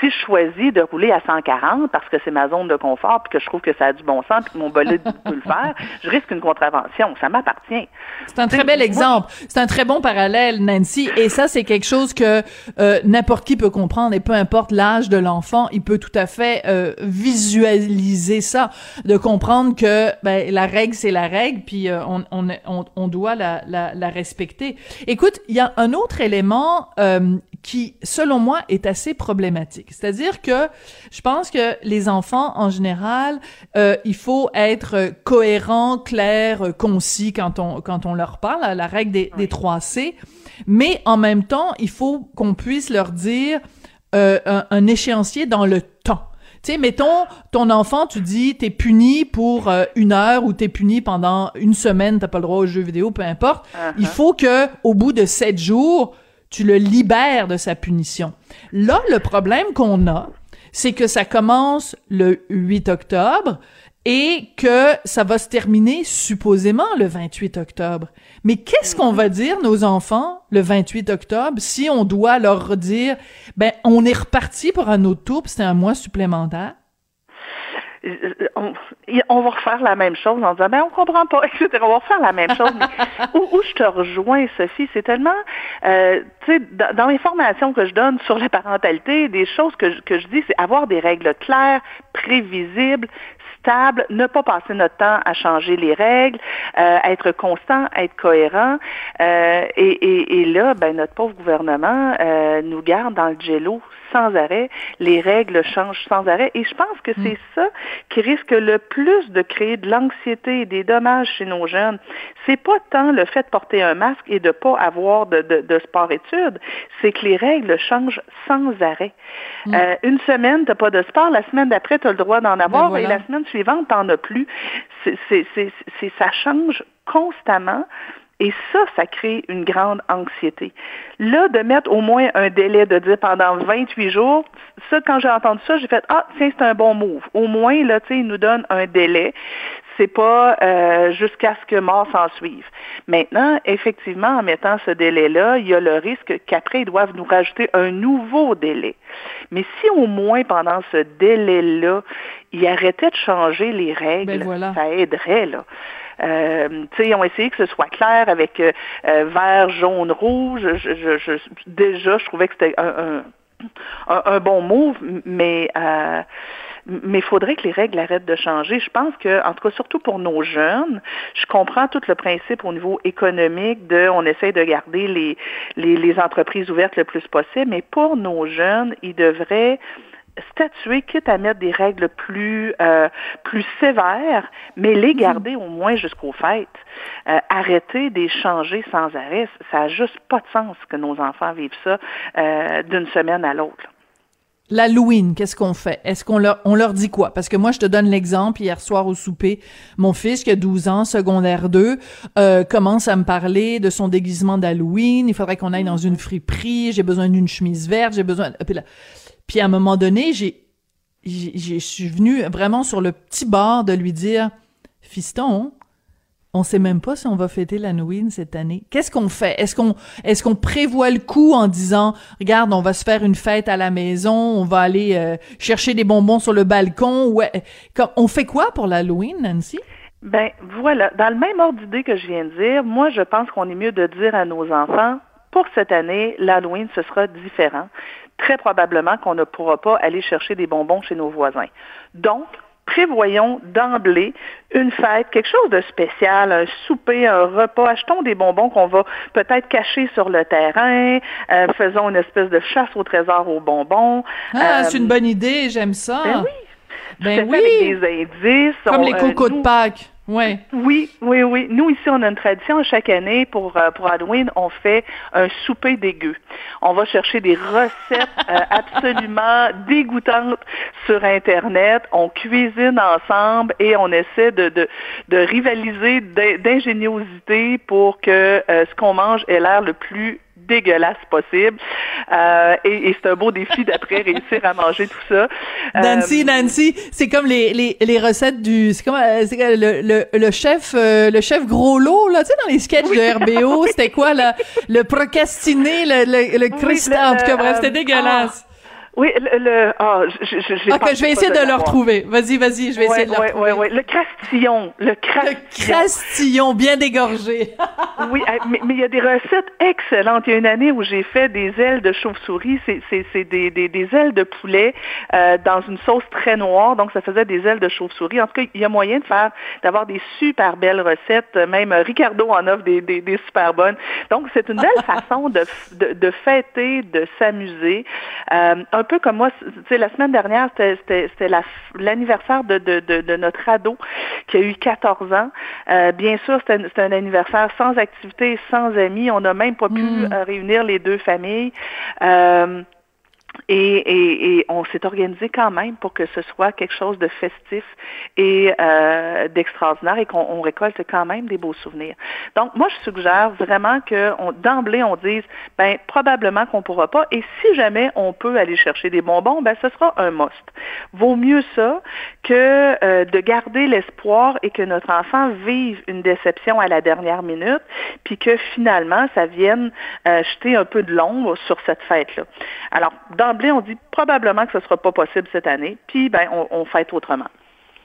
S5: Si je choisis de rouler à 140 parce que c'est ma zone de confort, puis que je trouve que ça a du bon sens, puis que mon bolide peut le faire, je risque une contravention. Ça m'appartient.
S1: C'est un très bel exemple. C'est un très bon parallèle, Nancy. Et ça, c'est quelque chose que euh, n'importe qui peut comprendre. Et peu importe l'âge de l'enfant, il peut tout à fait euh, visualiser ça, de comprendre que ben, la règle, c'est la règle, puis euh, on, on, on, on doit la, la, la respecter. Écoute, il y a un autre élément euh, qui, selon moi, est assez problématique. C'est-à-dire que je pense que les enfants, en général, euh, il faut être cohérent, clair, euh, concis quand on quand on leur parle, la règle des, des 3 C. Mais en même temps, il faut qu'on puisse leur dire euh, un, un échéancier dans le temps. Tu sais, mettons, ton enfant, tu dis, t'es puni pour euh, une heure ou t'es puni pendant une semaine, t'as pas le droit aux jeux vidéo, peu importe. Il faut que, au bout de sept jours, tu le libères de sa punition. Là, le problème qu'on a, c'est que ça commence le 8 octobre et que ça va se terminer supposément le 28 octobre. Mais qu'est-ce qu'on va dire nos enfants le 28 octobre si on doit leur dire ben on est reparti pour un autre tour, puis c'est un mois supplémentaire?
S5: Euh, on, on va refaire la même chose en disant ben on comprend pas, etc. On va refaire la même chose. Où, où je te rejoins, Sophie, c'est tellement euh, tu sais, dans, dans les formations que je donne sur la parentalité, des choses que je, que je dis, c'est avoir des règles claires, prévisibles, stables, ne pas passer notre temps à changer les règles, euh, être constant, être cohérent. Euh, et, et, et là, ben notre pauvre gouvernement euh, nous garde dans le jello sans arrêt. Les règles changent sans arrêt. Et je pense que c'est ça qui risque le plus de créer de l'anxiété et des dommages chez nos jeunes. C'est pas tant le fait de porter un masque et de pas avoir de, de, de sport-études, c'est que les règles changent sans arrêt. Euh, une semaine, t'as pas de sport, la semaine d'après, tu as le droit d'en avoir,
S1: voilà.
S5: et la semaine suivante, t'en as plus. C'est, c'est, c'est, c'est- ça change constamment. Et ça, ça crée une grande anxiété. Là, de mettre au moins un délai de dire pendant 28 jours, ça, quand j'ai entendu ça, j'ai fait Ah, tiens, c'est un bon move. Au moins, là, tu sais, ils nous donnent un délai. C'est pas euh, jusqu'à ce que mort s'en suive. Maintenant, effectivement, en mettant ce délai-là, il y a le risque qu'après, ils doivent nous rajouter un nouveau délai. Mais si au moins pendant ce délai-là, ils arrêtaient de changer les règles,
S1: Ben voilà.
S5: ça aiderait, là. Euh, ils ont essayé que ce soit clair avec euh, euh, vert, jaune, rouge. Je, je, je- déjà, je trouvais que c'était un, un, un- un bon move, mais euh, mais il faudrait que les règles arrêtent de changer. Je pense que, en tout cas, surtout pour nos jeunes, je comprends tout le principe au niveau économique de on essaie de garder les, les, les entreprises ouvertes le plus possible, mais pour nos jeunes, ils devraient statuer, quitte à mettre des règles plus euh, plus sévères, mais les garder au moins jusqu'aux fêtes. Euh, arrêter de les changer sans arrêt, ça n'a juste pas de sens que nos enfants vivent ça euh, d'une semaine à l'autre.
S1: L'Halloween, qu'est-ce qu'on fait? Est-ce qu'on leur, on leur dit quoi? Parce que moi, je te donne l'exemple, hier soir au souper, mon fils, qui a 12 ans, secondaire 2, euh, commence à me parler de son déguisement d'Halloween, il faudrait qu'on aille dans une friperie, j'ai besoin d'une chemise verte, j'ai besoin... Puis, là- puis à un moment donné, j'ai, je suis venue vraiment sur le petit bord de lui dire, fiston, on sait même pas si on va fêter l'Halloween cette année. Qu'est-ce qu'on fait? Est-ce qu'on est-ce qu'on prévoit le coup en disant regarde, on va se faire une fête à la maison, on va aller euh, chercher des bonbons sur le balcon ou comme on fait quoi pour l'Halloween, Nancy?
S5: Ben voilà, dans le même ordre d'idée que je viens de dire, moi je pense qu'on est mieux de dire à nos enfants pour cette année, l'Halloween ce sera différent. Très probablement qu'on ne pourra pas aller chercher des bonbons chez nos voisins. Donc prévoyons d'emblée une fête, quelque chose de spécial, un souper, un repas. Achetons des bonbons qu'on va peut-être cacher sur le terrain. Euh, faisons une espèce de chasse au trésor aux bonbons.
S1: Ah,
S5: Euh,
S1: c'est une bonne idée, j'aime ça.
S5: Ben oui.
S1: Ben oui.
S5: Avec des indices.
S1: Comme
S5: On,
S1: les
S5: euh,
S1: cocos de Pâques. Ouais.
S5: Oui, oui, oui. Nous, ici, on a une tradition. Chaque année, pour, euh, pour Halloween, on fait un souper dégueu. On va chercher des recettes euh, absolument dégoûtantes sur Internet. On cuisine ensemble et on essaie de, de, de rivaliser d'in- d'ingéniosité pour que euh, ce qu'on mange ait l'air le plus dégueulasse possible. Euh, et et c'est un beau défi d'après réussir à manger tout ça.
S1: Nancy,
S5: Euh,
S1: Nancy, c'est comme les, les, les recettes du, c'est comme euh, le, le, le chef euh, le chef gros lot là, tu sais dans les sketchs de RBO, c'était quoi là, le procrastiné, le le, le Christ,
S5: le-
S1: en tout cas bref, c'était dégueulasse.
S5: Oui, le... le ah, je, je, j'ai
S1: ok,
S5: pensé
S1: je vais essayer de le retrouver. Vas-y, vas-y, je vais essayer de le
S5: ouais,
S1: retrouver.
S5: ouais. Le crastillon. Le
S1: Le
S5: crastillon.
S1: crastillon bien dégorgé.
S5: oui, mais mais il y a des recettes excellentes. Il y a une année où j'ai fait des ailes de chauve-souris. C'est, c'est, c'est des, des, des ailes de poulet euh, dans une sauce très noire. Donc, ça faisait des ailes de chauve-souris. En tout cas, il y a moyen de faire, d'avoir des super belles recettes. Même euh, Ricardo en offre des, des, des super bonnes. Donc, c'est une belle façon de, de, de fêter, de s'amuser. Euh, un peu comme moi, tu sais, la semaine dernière, c'était, c'était la l'anniversaire de, de, de, de notre ado qui a eu 14 ans. Euh, bien sûr, c'était un, un anniversaire sans activité, sans amis. On n'a même pas pu
S1: Mm.
S5: euh, réunir les deux familles. Euh, et, et, et on s'est organisé quand même pour que ce soit quelque chose de festif et euh, d'extraordinaire et qu'on on récolte quand même des beaux souvenirs. Donc, moi, je suggère vraiment que d'emblée, on dise, ben probablement qu'on pourra pas. Et si jamais on peut aller chercher des bonbons, ben ce sera un must. Vaut mieux ça que euh, de garder l'espoir et que notre enfant vive une déception à la dernière minute, puis que finalement, ça vienne euh, jeter un peu de l'ombre sur cette fête-là. Alors, on dit probablement que ce ne sera pas possible cette année, puis ben, on fête autrement.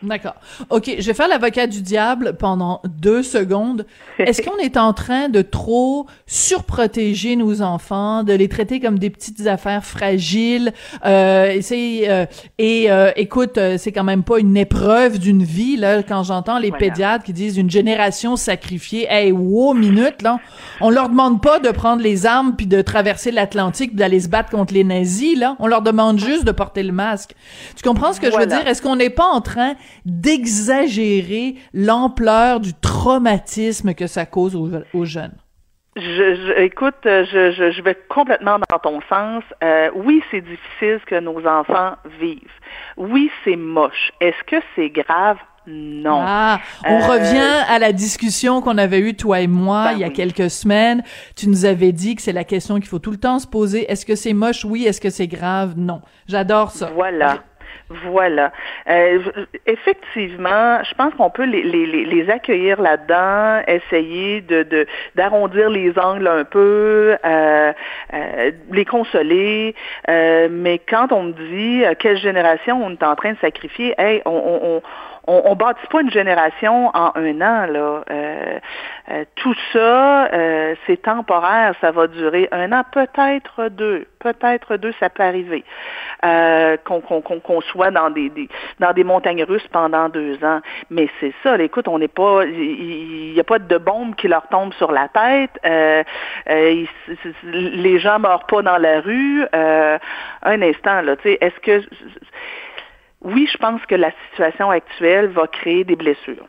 S1: D'accord. OK, je vais faire l'avocat du diable pendant deux secondes. Est-ce qu'on est en train de trop surprotéger nos enfants, de les traiter comme des petites affaires fragiles? Euh, euh, et euh, écoute, euh, c'est quand même pas une épreuve d'une vie, là, quand j'entends les
S5: Voilà.
S1: pédiatres qui disent une génération sacrifiée. Hey, wow, minute, là. On leur demande pas de prendre les armes puis de traverser l'Atlantique d'aller se battre contre les nazis, là. On leur demande juste de porter le masque. Tu comprends ce que je veux dire? Est-ce qu'on n'est pas en train d'exagérer l'ampleur du traumatisme que ça cause aux, aux jeunes?
S5: Je, je- écoute, je, je, je vais complètement dans ton sens. Euh, oui, c'est difficile ce que nos enfants vivent. Oui, c'est moche. Est-ce que c'est grave? Non.
S1: Ah, on
S5: Euh,
S1: revient à la discussion qu'on avait eue, toi et moi,
S5: Ben
S1: il y a
S5: oui.
S1: quelques semaines. Tu nous avais dit que c'est la question qu'il faut tout le temps se poser. Est-ce que c'est moche? Oui. Est-ce que c'est grave? Non. J'adore ça.
S5: Voilà. Voilà. Euh, effectivement, je pense qu'on peut les, les, les- accueillir là-dedans, essayer de de- d'arrondir les angles un peu, euh, euh, les consoler. euh, mais quand on me dit euh, quelle génération on est en train de sacrifier, hey, on, on, on on, on bâtit pas une génération en un an là. Euh, euh, tout ça, euh, c'est temporaire, ça va durer un an, peut-être deux, peut-être deux, ça peut arriver. Qu'on soit dans des, montagnes russes pendant deux ans, mais c'est ça. là, écoute, on n'est pas, il n'y a pas de bombe qui leur tombe sur la tête. Les gens meurent pas dans la rue. Un instant là, tu sais, est-ce que oui, je pense que la situation actuelle va créer des blessures.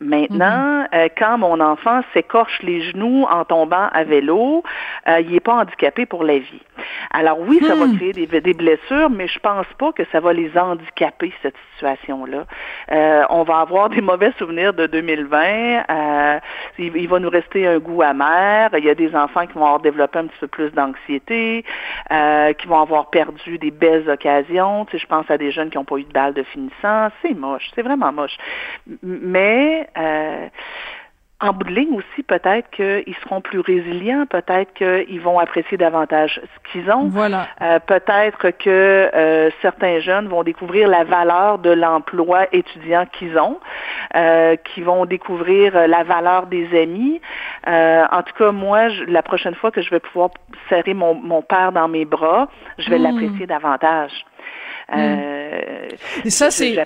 S5: Maintenant, euh, quand mon enfant s'écorche les genoux en tombant à vélo, euh, il n'est pas handicapé pour la vie. Alors oui, ça va créer des, des blessures, mais je pense pas que ça va les handicaper, cette situation-là. Euh, on va avoir des mauvais souvenirs de 2020. euh, il, il va nous rester un goût amer. Il y a des enfants qui vont avoir développé un petit peu plus d'anxiété, euh, qui vont avoir perdu des belles occasions. Tu sais, je pense à des jeunes qui n'ont pas eu de balle de finissant. C'est moche, c'est vraiment moche. Mais euh, en bout de ligne aussi, peut-être qu'ils seront plus résilients, peut-être qu'ils vont apprécier davantage ce qu'ils ont.
S1: Voilà.
S5: Euh, peut-être que euh, certains jeunes vont découvrir la valeur de l'emploi étudiant qu'ils ont, euh, qui vont découvrir la valeur des amis. En tout cas, moi, je- la prochaine fois que je vais pouvoir serrer mon, mon père dans mes bras, je vais
S1: Mm.
S5: l'apprécier davantage.
S1: Et ça, c'est,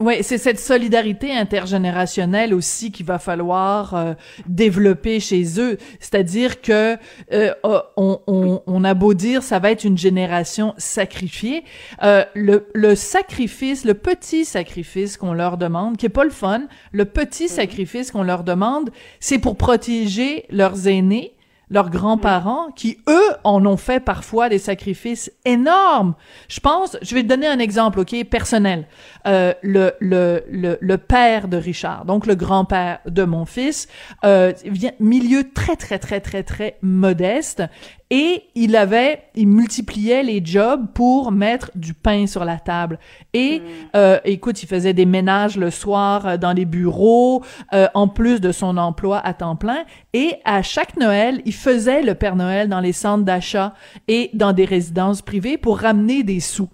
S1: Oui, c'est cette solidarité intergénérationnelle aussi qu'il va falloir euh, développer chez eux. C'est-à-dire que euh, oh, on, on, on, a beau dire ça va être une génération sacrifiée, euh, le, le, sacrifice, le petit sacrifice qu'on leur demande, qui est pas le fun, le petit mm-hmm. sacrifice qu'on leur demande, c'est pour protéger leurs aînés leurs grands-parents qui, eux, en ont fait parfois des sacrifices énormes. Je pense, je vais te donner un exemple, OK, personnel. Euh, le, le, le, le, père de Richard, donc le grand-père de mon fils, euh, vient milieu très, très, très, très, très modeste et il avait, il multipliait les jobs pour mettre du pain sur la table. Et mm. euh, écoute, il faisait des ménages le soir euh, dans les bureaux, euh, en plus de son emploi à temps plein. Et à chaque Noël, il faisait le Père Noël dans les centres d'achat et dans des résidences privées pour ramener des sous.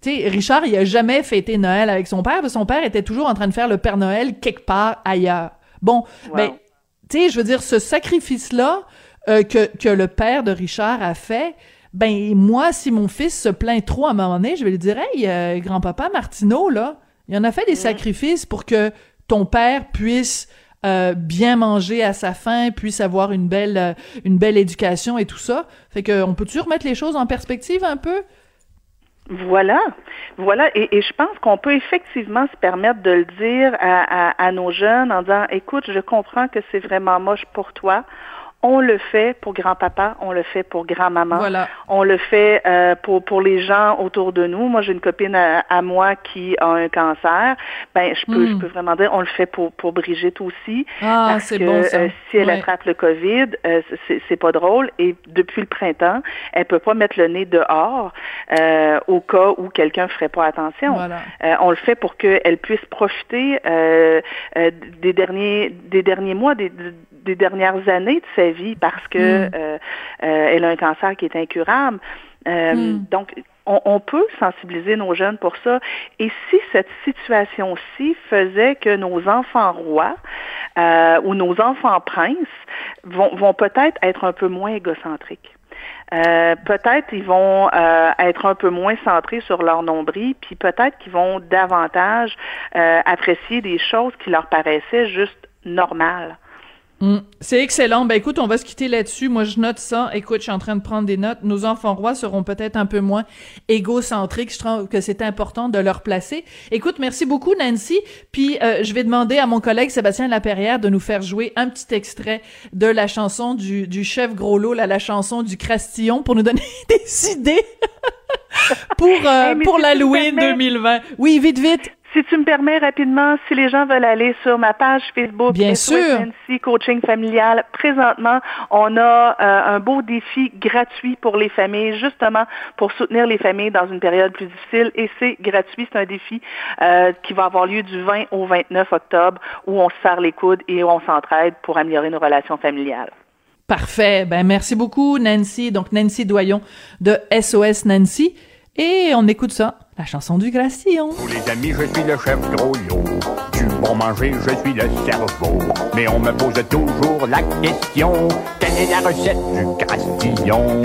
S1: Tu sais, Richard, il a jamais fêté Noël avec son père, parce que son père était toujours en train de faire le Père Noël quelque part ailleurs. Bon, mais tu sais, je veux dire, ce sacrifice-là, euh, que, que le père de Richard a fait, ben moi, si mon fils se plaint trop à un moment donné, je vais lui dire Hey, euh, grand-papa Martineau, là, il en a fait des sacrifices pour que ton père puisse euh, bien manger à sa faim, puisse avoir une belle, une belle éducation et tout ça. Fait que on peut-tu remettre les choses en perspective un peu?
S5: Voilà, voilà, et, et je pense qu'on peut effectivement se permettre de le dire à, à, à nos jeunes en disant, écoute, je comprends que c'est vraiment moche pour toi on le fait pour grand-papa, on le fait pour grand-maman, on le fait euh, pour pour les gens autour de nous. Moi, j'ai une copine à, moi qui a un cancer. Ben, je peux je hmm. peux vraiment dire, on le fait pour pour Brigitte aussi.
S1: Ah, bon ça. Euh,
S5: si elle attrape le Covid, euh, c'est pas drôle. Et depuis le printemps, elle peut pas mettre le nez dehors au cas où quelqu'un ferait pas attention. on le fait pour qu'elle puisse profiter des derniers des derniers mois des des dernières années de sa vie parce que mm. euh, euh, elle a un cancer qui est incurable. Euh, mm. Donc, on, peut sensibiliser nos jeunes pour ça. Et si cette situation-ci faisait que nos enfants rois ou nos enfants princes vont, vont peut-être être un peu moins égocentriques. peut-être ils vont être un peu moins centrés sur leur nombril, puis peut-être qu'ils vont davantage apprécier des choses qui leur paraissaient juste normales.
S1: Mm. C'est excellent. Ben écoute, on va se quitter là-dessus. Moi, je note ça. Écoute, je suis en train de prendre des notes. Nos enfants rois seront peut-être un peu moins égocentriques. Je trouve que c'est important de leur placer. Écoute, merci beaucoup, Nancy. Puis, euh, je vais demander à mon collègue Sébastien Laperrière de nous faire jouer un petit extrait de la chanson du, du chef Groslo, là, la chanson du Crastillon, pour nous donner des idées pour, euh, pour l'Halloween 2020. Oui, vite, vite.
S5: Si tu me permets rapidement, si les gens veulent aller sur ma page Facebook,
S1: Bien sûr.
S5: Coaching Familial, présentement, on a euh, un beau défi gratuit pour les familles, justement pour soutenir les familles dans une période plus difficile. Et c'est gratuit, c'est un défi euh, qui va avoir lieu du 20 au 29 octobre, où on se serre les coudes et où on s'entraide pour améliorer nos relations familiales.
S1: Parfait. Ben merci beaucoup, Nancy. Donc Nancy Doyon de SOS Nancy. Et on écoute ça, la chanson du Gracillon.
S6: Pour les amis, je suis le chef gros Du bon manger, je suis le cerveau. Mais on me pose toujours la question quelle est la recette du Gracillon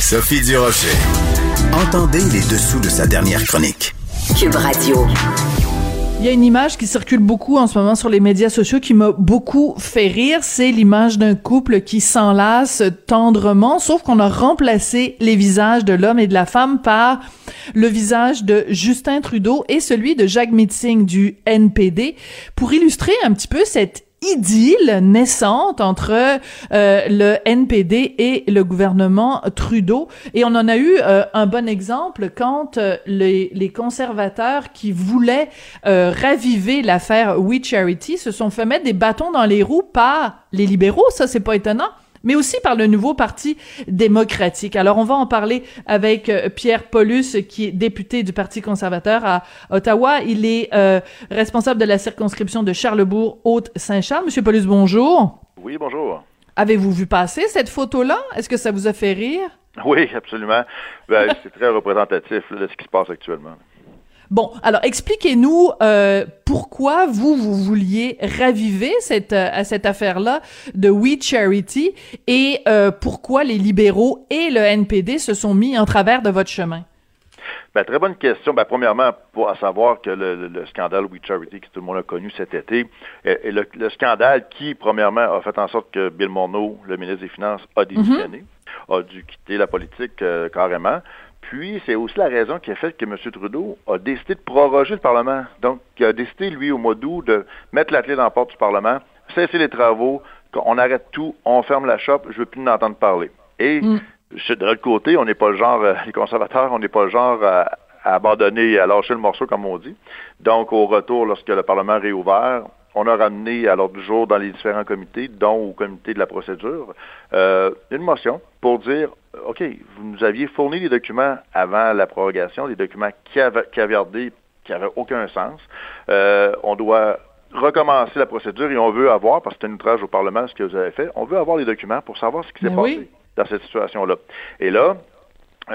S2: Sophie Durocher. Entendez les dessous de sa dernière chronique.
S3: Cube Radio.
S1: Il y a une image qui circule beaucoup en ce moment sur les médias sociaux qui m'a beaucoup fait rire. C'est l'image d'un couple qui s'enlace tendrement, sauf qu'on a remplacé les visages de l'homme et de la femme par le visage de Justin Trudeau et celui de Jacques Mitzing du NPD pour illustrer un petit peu cette idylle naissante entre euh, le NPD et le gouvernement Trudeau. Et on en a eu euh, un bon exemple quand euh, les, les, conservateurs qui voulaient raviver l'affaire We Charity se sont fait mettre des bâtons dans les roues par les libéraux. Ça, c'est pas étonnant mais aussi par le nouveau Parti démocratique. Alors, on va en parler avec euh, Pierre Paulus, qui est député du Parti conservateur à Ottawa. Il est euh, responsable de la circonscription de Charlebourg-Haute-Saint-Charles. Monsieur Paulus, bonjour.
S7: Oui, bonjour.
S1: Avez-vous vu passer cette photo-là? Est-ce que ça vous a fait rire?
S7: Oui, absolument. Ben, c'est très représentatif de ce qui se passe actuellement.
S1: Bon, alors expliquez-nous euh, pourquoi vous vous vouliez raviver cette euh, cette affaire-là de We Charity et euh, pourquoi les libéraux et le NPD se sont mis en travers de votre chemin?
S7: Ben, très bonne question. Ben, premièrement, pour à savoir que le, le- le scandale We Charity, que tout le monde a connu cet été, est, est le, le scandale qui, premièrement, a fait en sorte que Bill Morneau, le ministre des Finances, a démissionné, a dû quitter la politique euh, carrément. Puis, c'est aussi la raison qui a fait que M. Trudeau a décidé de proroger le Parlement. Donc, il a décidé, lui, au mois d'août, de mettre la clé dans la porte du Parlement, cesser les travaux, qu'on arrête tout, on ferme la shop, je veux plus en entendre parler. Et je- de l'autre côté, on n'est pas le genre, euh, les conservateurs, on n'est pas le genre à, à abandonner, à lâcher le morceau, comme on dit. Donc, au retour, lorsque le Parlement a réouvert, on a ramené à l'ordre du jour dans les différents comités, dont au comité de la procédure, euh, une motion pour dire, OK, vous nous aviez fourni des documents avant la prorogation, des documents cavi- caviardés qui n'avaient aucun sens. Euh, on doit recommencer la procédure et on veut avoir, parce que c'est un outrage au Parlement ce que vous avez fait, on veut avoir les documents pour savoir ce qui s'est passé
S1: oui.
S7: dans cette situation-là. Et là,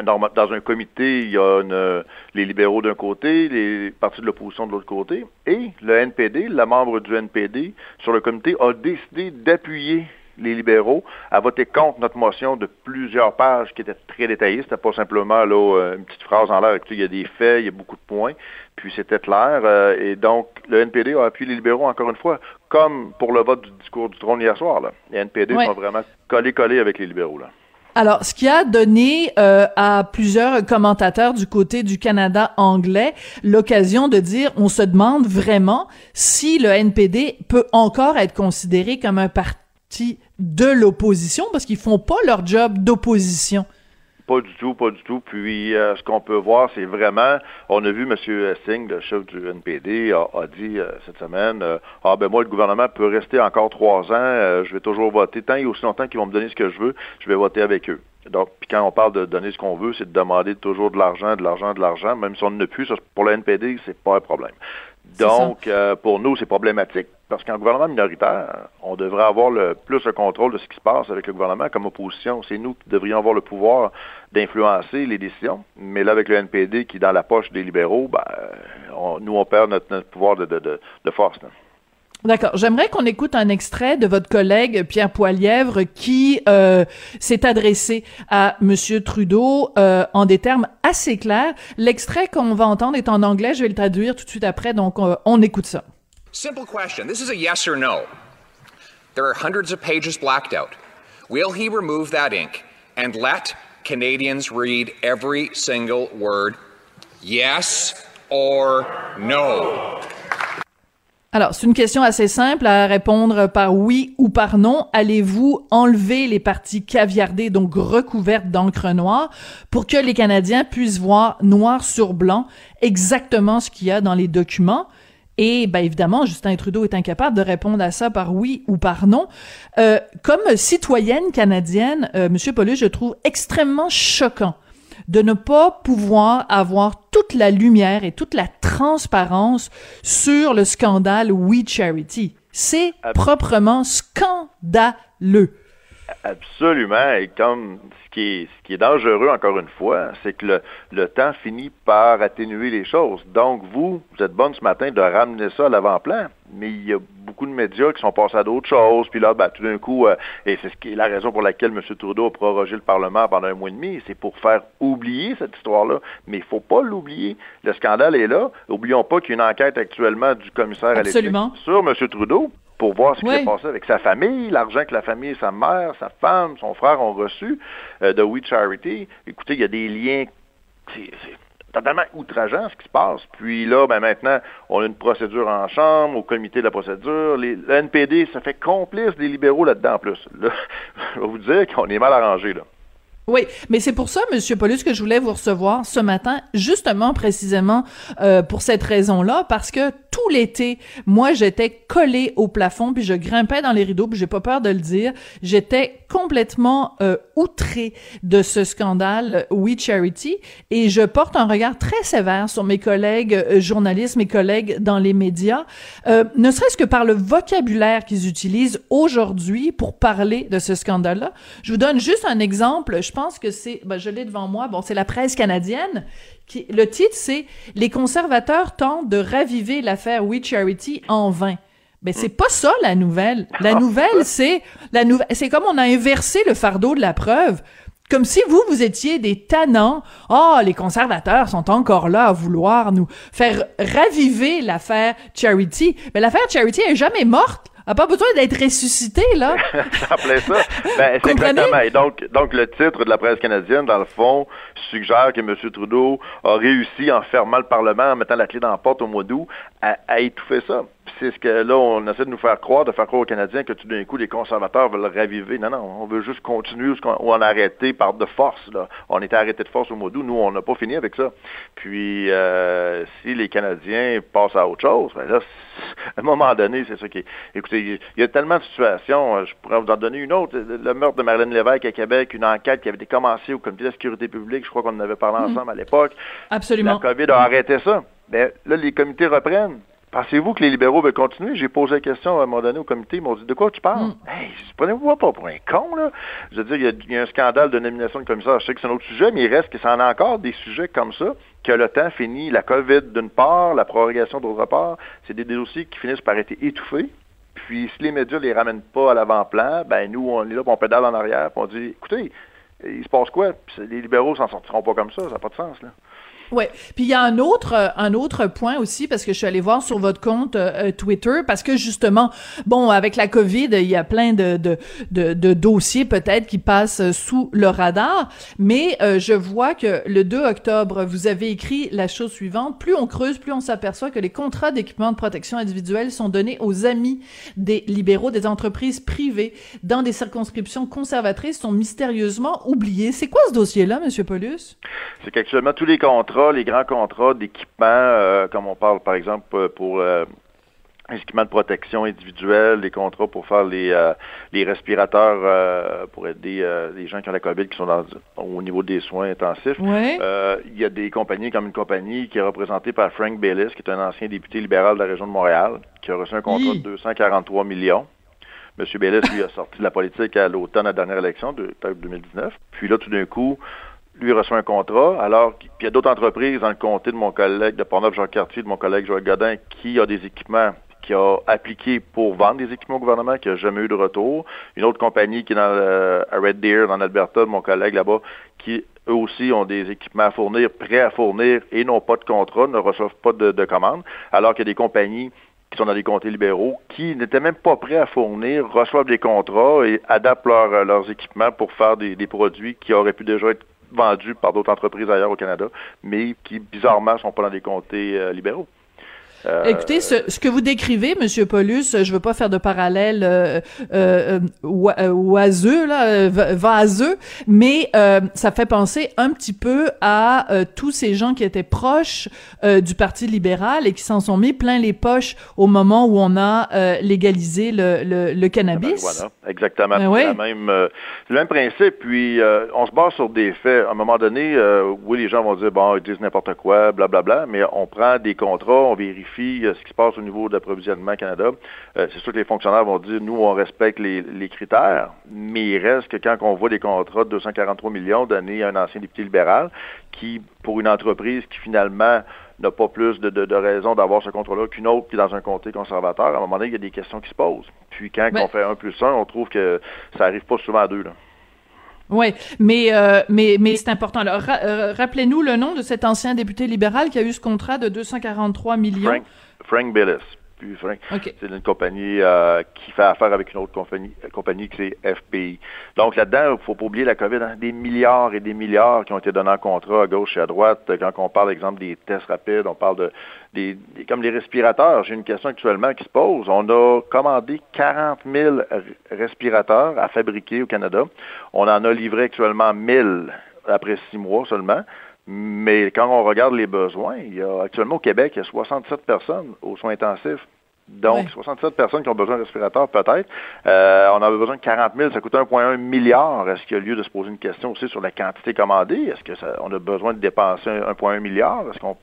S7: dans un comité, il y a une, les libéraux d'un côté, les partis de l'opposition de l'autre côté, et le NPD, la membre du NPD sur le comité, a décidé d'appuyer les libéraux à voter contre notre motion de plusieurs pages qui était très détaillée. C'était pas simplement là, euh, une petite phrase en l'air. Il y a des faits, il y a beaucoup de points, puis c'était clair. euh, et donc, le NPD a appuyé les libéraux encore une fois, comme pour le vote du discours du trône hier soir. Là. Les NPD
S1: Ouais.
S7: sont vraiment collés-collés avec les libéraux. Là.
S1: Alors, ce qui a donné euh, à plusieurs commentateurs du côté du Canada anglais l'occasion de dire, on se demande vraiment si le NPD peut encore être considéré comme un parti de l'opposition parce qu'ils font pas leur job d'opposition.
S7: Pas du tout, pas du tout. Puis euh, ce qu'on peut voir, c'est vraiment, on a vu M. Singh, le chef du NPD, a, dit euh, cette semaine, euh, ah ben moi le gouvernement peut rester encore trois ans, je vais toujours voter tant et aussi longtemps qu'ils vont me donner ce que je veux, je vais voter avec eux. Donc, puis quand on parle de donner ce qu'on veut, c'est de demander toujours de l'argent, de l'argent, de l'argent, même si on ne plus, pour le NPD, c'est pas un problème. Donc, euh, pour nous, c'est problématique parce qu'en gouvernement minoritaire, on devrait avoir le plus le contrôle de ce qui se passe avec le gouvernement comme opposition. C'est nous qui devrions avoir le pouvoir d'influencer les décisions. Mais là, avec le NPD qui est dans la poche des libéraux, ben, nous, on perd notre, pouvoir de, de, de, de force.
S1: D'accord. J'aimerais qu'on écoute un extrait de votre collègue Pierre Poilièvre qui euh, s'est adressé à Monsieur Trudeau euh, en des termes assez clairs. L'extrait qu'on va entendre est en anglais. Je vais le traduire tout de suite après. Donc, euh, on écoute ça.
S8: Simple question. This is a yes or no. There are hundreds of pages blacked out. Will he remove that ink and let Canadians read every single word? Yes or no?
S1: Alors, c'est une question assez simple à répondre par oui ou par non. Allez-vous enlever les parties caviardées, donc recouvertes d'encre noire, pour que les Canadiens puissent voir noir sur blanc exactement ce qu'il y a dans les documents? Et ben évidemment, Justin Trudeau est incapable de répondre à ça par oui ou par non. Euh, comme citoyenne canadienne, euh, Monsieur Paulus, je trouve extrêmement choquant de ne pas pouvoir avoir toute la lumière et toute la transparence sur le scandale We Charity. C'est proprement scandaleux.
S7: Absolument. Et comme ce qui est, ce qui est dangereux, encore une fois, c'est que le, le temps finit par atténuer les choses. Donc, vous, vous êtes bonne ce matin de ramener ça à l'avant-plan, mais il y a beaucoup de médias qui sont passés à d'autres choses. Puis là, ben, tout d'un coup, euh, et c'est ce qui est la raison pour laquelle M. Trudeau a prorogé le Parlement pendant un mois et demi, c'est pour faire oublier cette histoire-là. Mais il faut pas l'oublier. Le scandale est là. Oublions pas qu'il y a une enquête actuellement du commissaire à l'éthique sur M. Trudeau pour voir ce qui
S1: Oui.
S7: s'est passé avec sa famille, l'argent que la famille, sa mère, sa femme, son frère ont reçu euh, de We Charity. Écoutez, il y a des liens, c'est totalement outrageant ce qui se passe. Puis là, ben maintenant, on a une procédure en chambre, au comité de la procédure. Les, le NPD se fait complice des libéraux là-dedans en plus. Là, je vais vous dire qu'on est mal arrangé là.
S1: Oui, mais c'est pour ça, Monsieur Paulus, que je voulais vous recevoir ce matin, justement, précisément euh, pour cette raison-là, parce que tout l'été, moi, j'étais collée au plafond, puis je grimpais dans les rideaux, puis j'ai pas peur de le dire, j'étais complètement euh, outrée de ce scandale euh, We Charity, et je porte un regard très sévère sur mes collègues journalistes, mes collègues dans les médias, ne serait-ce que par le vocabulaire qu'ils utilisent aujourd'hui pour parler de ce scandale-là. Je vous donne juste un exemple. Je pense que c'est, ben, je l'ai devant moi. Bon, c'est la presse canadienne. Qui, le titre, c'est Les conservateurs tentent de raviver l'affaire We Charity en vain. Ben, c'est pas ça, la nouvelle. La nouvelle, c'est, la nouvelle, c'est comme on a inversé le fardeau de la preuve. comme si vous, vous étiez des tannants. Oh, les conservateurs sont encore là à vouloir nous faire raviver l'affaire Charity. Mais l'affaire Charity est jamais morte a pas besoin d'être ressuscité, là.
S7: ça ça. Ben, c'est exactement. Et donc, donc, le titre de la presse canadienne, dans le fond, suggère que M. Trudeau a réussi en fermant le Parlement, en mettant la clé dans la porte au mois d'août, à, à étouffer ça c'est ce que là, on essaie de nous faire croire, de faire croire aux Canadiens que tout d'un coup, les conservateurs veulent raviver. Non, non, on veut juste continuer où on a arrêté par de force. Là. On était arrêté de force au mois d'août. Nous, on n'a pas fini avec ça. Puis, euh, si les Canadiens passent à autre chose, ben là, à un moment donné, c'est ça qui est... Écoutez, il y a tellement de situations. Euh, je pourrais vous en donner une autre. Le meurtre de Marlène Lévesque à Québec, une enquête qui avait été commencée au Comité de la sécurité publique. Je crois qu'on en avait parlé mm. ensemble à l'époque.
S1: Absolument.
S7: La COVID a arrêté ça. Ben, là, les comités reprennent. Pensez-vous que les libéraux veulent continuer? J'ai posé la question à un moment donné au comité. Ils m'ont dit De quoi tu parles? Mm. Hey, prenez-vous pas pour un con, là. Je veux dire, il y, a, un scandale de nomination de commissaire. Je sais que c'est un autre sujet, mais il reste que ça en a encore des sujets comme ça, que le temps finit. La COVID, d'une part, la prorogation d'autre part, c'est des, dossiers qui finissent par être étouffés. Puis, si les médias les ramènent pas à l'avant-plan, ben nous, on est là, on pédale en arrière, puis on dit Écoutez, il se passe quoi? les libéraux s'en sortiront pas comme ça, ça n'a pas de sens, là.
S1: Ouais. Puis il y a un autre euh, un autre point aussi parce que je suis allée voir sur votre compte euh, euh, Twitter parce que justement bon avec la Covid il y a plein de de, de, dossiers peut-être qui passent sous le radar mais je vois que le 2 octobre vous avez écrit la chose suivante plus on creuse plus on s'aperçoit que les contrats d'équipement de protection individuelle sont donnés aux amis des libéraux des entreprises privées dans des circonscriptions conservatrices sont mystérieusement oubliés. C'est quoi ce dossier là monsieur Paulus?
S7: C'est qu'actuellement tous les contrats les grands contrats d'équipement, euh, comme on parle par exemple euh, pour euh, les équipements de protection individuelle, les contrats pour faire les, les respirateurs pour aider les gens qui ont la COVID, qui sont dans, au niveau des soins intensifs. il y a des compagnies comme une compagnie qui est représentée par Frank Baylis, qui est un ancien député libéral de la région de Montréal, qui a reçu un contrat de 243 millions. M. Baylis, lui, a sorti de la politique à l'automne de la dernière élection, de 2019. Puis là, tout d'un coup, lui reçoit un contrat, alors qu'il y a d'autres entreprises dans le comté de mon collègue de Portneuf-Jean-Cartier, de mon collègue Joël Godin, qui a des équipements qui a appliqué pour vendre des équipements au gouvernement, qui n'a jamais eu de retour. Une autre compagnie qui est dans à Red Deer, dans l'Alberta, de mon collègue là-bas, qui eux aussi ont des équipements à fournir, prêts à fournir et n'ont pas de contrat, ne reçoivent pas de, de commandes, alors qu'il y a des compagnies qui sont dans des comtés libéraux, qui n'étaient même pas prêts à fournir, reçoivent des contrats et adaptent leurs équipements pour faire des, des, produits qui auraient pu déjà être vendus par d'autres entreprises ailleurs au Canada, mais qui bizarrement sont pas dans des comtés euh, libéraux.
S1: Euh, Écoutez, ce, que vous décrivez, Monsieur Paulus, je veux pas faire de parallèle euh, euh, euh oiseux là, vaseux, mais ça fait penser un petit peu à tous ces gens qui étaient proches du Parti libéral et qui s'en sont mis plein les poches au moment où on a légalisé le, le, cannabis.
S7: Voilà, exactement. Ben c'est même, le même principe. Puis on se base sur des faits. À un moment donné, oui, les gens vont dire bon, ils disent n'importe quoi, blablabla, bla, bla, mais on prend des contrats, on vérifie euh, ce qui se passe au niveau de l'approvisionnement Canada. Euh, c'est sûr que les fonctionnaires vont dire, nous, on respecte les, critères, mais il reste que quand on voit des contrats de 243 millions donnés à un ancien député libéral, qui, pour une entreprise qui finalement n'a pas plus de, de, raison d'avoir ce contrat-là qu'une autre qui est dans un comté conservateur, à un moment donné, il y a des questions qui se posent. Puis quand on fait un plus un, on trouve que ça arrive pas souvent à deux. Là.
S1: Oui, mais, euh, mais, mais c'est important. Alors, euh, rappelez-nous le nom de cet ancien député libéral qui a eu ce contrat de 243 millions.
S7: Frank, Frank Billis. C'est une compagnie euh, qui fait affaire avec une autre compagnie, compagnie qui c'est FPI. Donc là-dedans, il faut pas oublier la COVID, hein, des milliards et des milliards qui ont été donnés en contrat à gauche et à droite. Quand on parle, exemple, des tests rapides, on parle de des, comme les respirateurs. J'ai une question actuellement qui se pose. On a commandé 40 000 respirateurs à fabriquer au Canada. On en a livré actuellement 1000 après six mois seulement. Mais quand on regarde les besoins, il y a actuellement au Québec, il y a 67 personnes aux soins intensifs. Donc, 67 personnes qui ont besoin de respirateurs, peut-être. Euh, on avait besoin de 40 000, ça coûte 1,1 milliard. Est-ce qu'il y a lieu de se poser une question aussi sur la quantité commandée? Est-ce que ça, on a besoin de dépenser 1,1 milliard? Est-ce qu'on,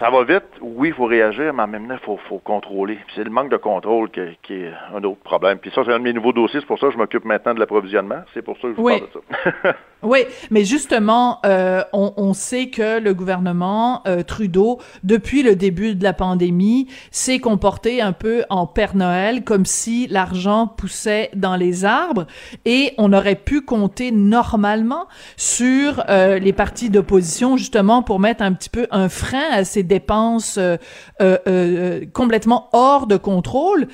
S7: ça va vite, oui, il faut réagir, mais en même temps, il faut, faut contrôler. Puis C'est le manque de contrôle qui, qui est un autre problème. Puis ça, c'est un de mes nouveaux dossiers, c'est pour ça que je m'occupe maintenant de l'approvisionnement. C'est pour ça que je vous parle de ça.
S1: Oui, mais justement, euh, on, on sait que le gouvernement euh, Trudeau, depuis le début de la pandémie, s'est comporté un peu en Père Noël, comme si l'argent poussait dans les arbres, et on aurait pu compter normalement sur euh, les partis d'opposition, justement, pour mettre un petit peu un frein à ces dépenses euh, euh, euh, complètement hors de contrôle.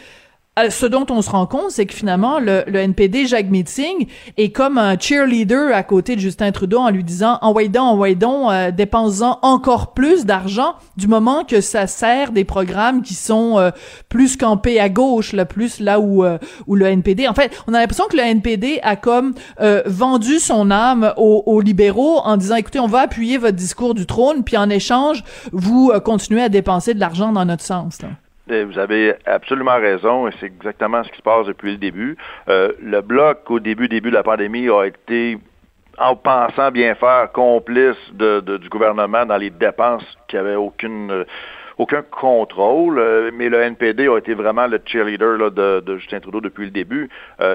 S1: Euh, ce dont on se rend compte, c'est que finalement, le, le NPD, Jacques Meeting, est comme un cheerleader à côté de Justin Trudeau en lui disant « Envoyez donc, envoyez donc, euh, dépense-en encore plus d'argent » du moment que ça sert des programmes qui sont euh, plus campés à gauche, là, plus là où, euh, où le NPD... En fait, on a l'impression que le NPD a comme euh, vendu son âme aux, aux libéraux en disant « Écoutez, on va appuyer votre discours du trône, puis en échange, vous continuez à dépenser de l'argent dans notre sens. ».
S7: Et Vous avez absolument raison, et c'est exactement ce qui se passe depuis le début. Euh, le bloc, au début, début de la pandémie, a été, en pensant bien faire, complice du gouvernement dans les dépenses qui n'avaient aucune, euh, aucun contrôle. Euh, mais le NPD a été vraiment le cheerleader de, Justin Trudeau depuis le début.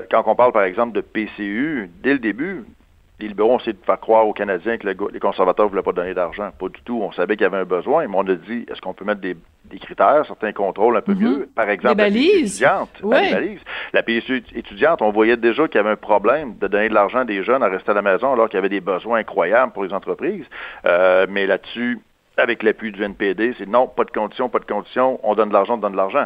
S7: Quand on parle, par exemple, de PCU, dès le début, les libéraux ont essayé de faire croire aux Canadiens que le les conservateurs ne voulaient pas donner d'argent. Pas du tout. On savait qu'il y avait un besoin, mais on a dit est-ce qu'on peut mettre des, des critères, certains contrôles un peu
S1: Mhm.
S7: mieux? Par exemple, la PSU
S1: balises.
S7: étudiante.
S1: Ouais.
S7: les balises. La PSU étudiante, on voyait déjà qu'il y avait un problème de donner de l'argent à des jeunes à rester à la maison alors qu'il y avait des besoins incroyables pour les entreprises. Euh, mais là-dessus, avec l'appui du NPD, c'est non, pas de conditions, pas de conditions, on donne de l'argent, on donne de l'argent.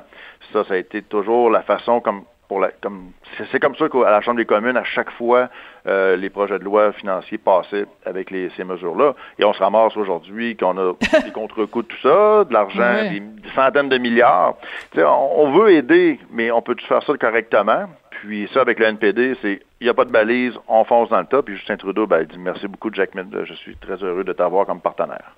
S7: Ça, ça a été toujours la façon comme pour la, comme c'est comme ça qu'à la Chambre des communes, à chaque fois, euh, les projets de loi financiers passaient avec les, ces mesures-là. Et on se ramasse aujourd'hui qu'on a des contre-coups de tout ça, de l'argent, des, centaines de milliards. On, on veut aider, mais on peut-tu faire ça correctement? Puis ça, avec le NPD, c'est il n'y a pas de balise, on fonce dans le tas. Puis Justin Trudeau, ben, il dit merci beaucoup, Jack Mill, je suis très heureux de t'avoir comme partenaire.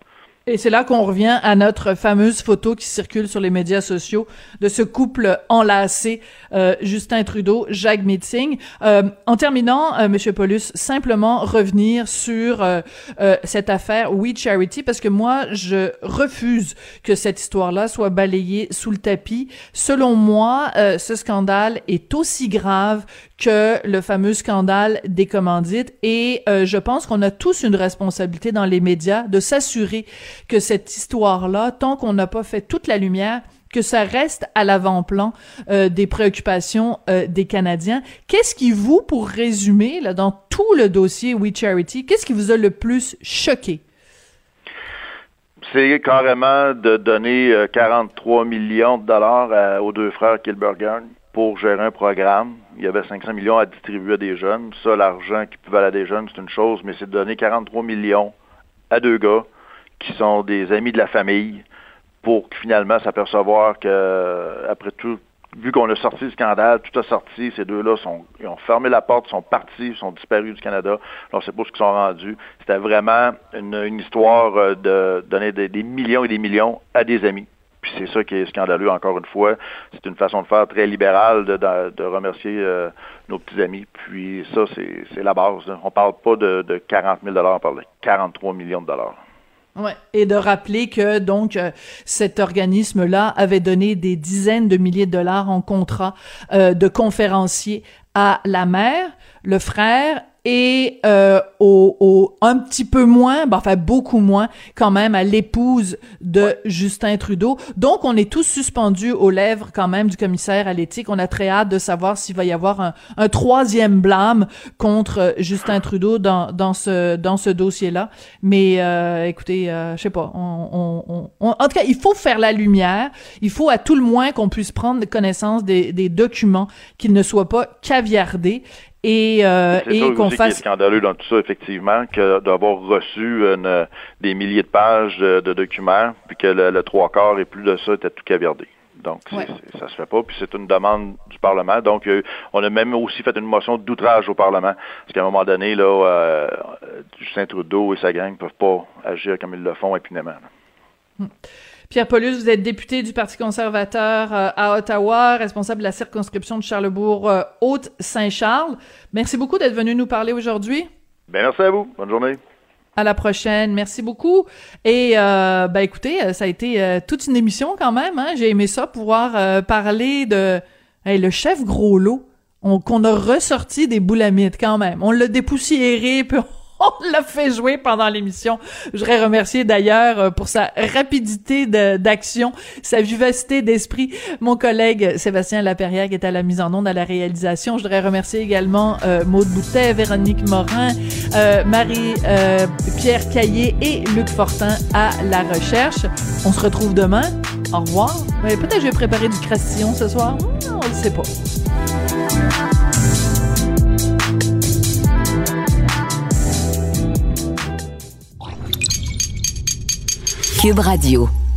S1: Et c'est là qu'on revient à notre fameuse photo qui circule sur les médias sociaux de ce couple enlacé, euh, Justin Trudeau, Jacques Meeting. Euh, en terminant, euh, Monsieur Paulus, simplement revenir sur euh, euh, cette affaire We Charity, parce que moi, je refuse que cette histoire-là soit balayée sous le tapis. Selon moi, euh, ce scandale est aussi grave que le fameux scandale des commandites et euh, je pense qu'on a tous une responsabilité dans les médias de s'assurer que cette histoire-là, tant qu'on n'a pas fait toute la lumière, que ça reste à l'avant-plan euh, des préoccupations euh, des Canadiens. Qu'est-ce qui vous, pour résumer, dans tout le dossier We Charity, qu'est-ce qui vous a le plus choqué?
S7: C'est carrément de donner euh, 43 millions de dollars aux deux frères Kilbergen pour gérer un programme. Il y avait 500 millions à distribuer à des jeunes. Ça, l'argent qui pouvait aller à des jeunes, c'est une chose, mais c'est de donner 43 millions à deux gars qui sont des amis de la famille pour finalement s'apercevoir que, après tout, vu qu'on a sorti le scandale, tout a sorti, ces deux-là ils ont fermé la porte, sont partis, sont disparus du Canada. On ne sait pas ce qu'ils sont rendus. C'était vraiment une, histoire euh, de donner des millions et des millions à des amis. Puis c'est ça qui est scandaleux, encore une fois. C'est une façon de faire très libérale de, remercier euh, nos petits amis. Puis ça, c'est la base. là. On parle pas de, de 40 000 on parle de 43 millions de dollars.
S1: Ouais. Et de rappeler que donc euh, cet organisme-là avait donné des dizaines de milliers de dollars en contrat euh, de conférenciers à la mère, le frère et euh, au, au un petit peu moins, ben, enfin beaucoup moins quand même à l'épouse de Justin Trudeau. Donc on est tous suspendus aux lèvres quand même du commissaire à l'éthique. On a très hâte de savoir s'il va y avoir un, un troisième blâme contre euh, Justin Trudeau dans, dans ce dans ce dossier-là. Mais euh, écoutez, euh, je sais pas. On, on, on- on- en tout cas, il faut faire la lumière. Il faut à tout le moins qu'on puisse prendre connaissance des, des documents, qu'ils ne soient pas caviardés et, euh,
S7: C'est
S1: et qu'on
S7: qui est
S1: fasse.
S7: scandaleux dans tout ça, effectivement, que d'avoir reçu une- des milliers de pages de, de documents, puis que le, le trois quarts et plus de ça était tout caviardé. Donc, c'est-
S1: Ouais.
S7: c'est- ça se fait pas, puis c'est une demande du Parlement. Donc, euh, on a même aussi fait une motion d'outrage au Parlement, parce qu'à un moment donné, là, euh, Justin Trudeau et sa gang ne peuvent pas agir comme ils le font impunément. là.
S1: Pierre Paulus, vous êtes député du Parti conservateur euh, à Ottawa, responsable de la circonscription de Charlebourg euh. Merci beaucoup d'être venu nous parler aujourd'hui.
S7: Ben, merci à vous. Bonne journée.
S1: À la prochaine. Merci beaucoup. Et euh, ben écoutez, ça a été toute une émission quand même. Hein? J'ai aimé ça, pouvoir parler de le chef gros lot. qu'on a ressorti des boulamites quand même. On l'a dépoussiéré, puis on l'a fait jouer pendant l'émission. Je voudrais remercier d'ailleurs euh, pour sa rapidité d'action, sa vivacité d'esprit, mon collègue Sébastien Laperrière est à la mise en onde, à la réalisation. Je voudrais remercier également euh, Maude Boutet, Véronique Morin, euh, Marie euh, Pierre Caillé et Luc Fortin à la recherche. On se retrouve demain. Au revoir. Peut-être je vais préparer du crastillon ce soir. Hmm, on ne sait pas.
S3: Cube Radio.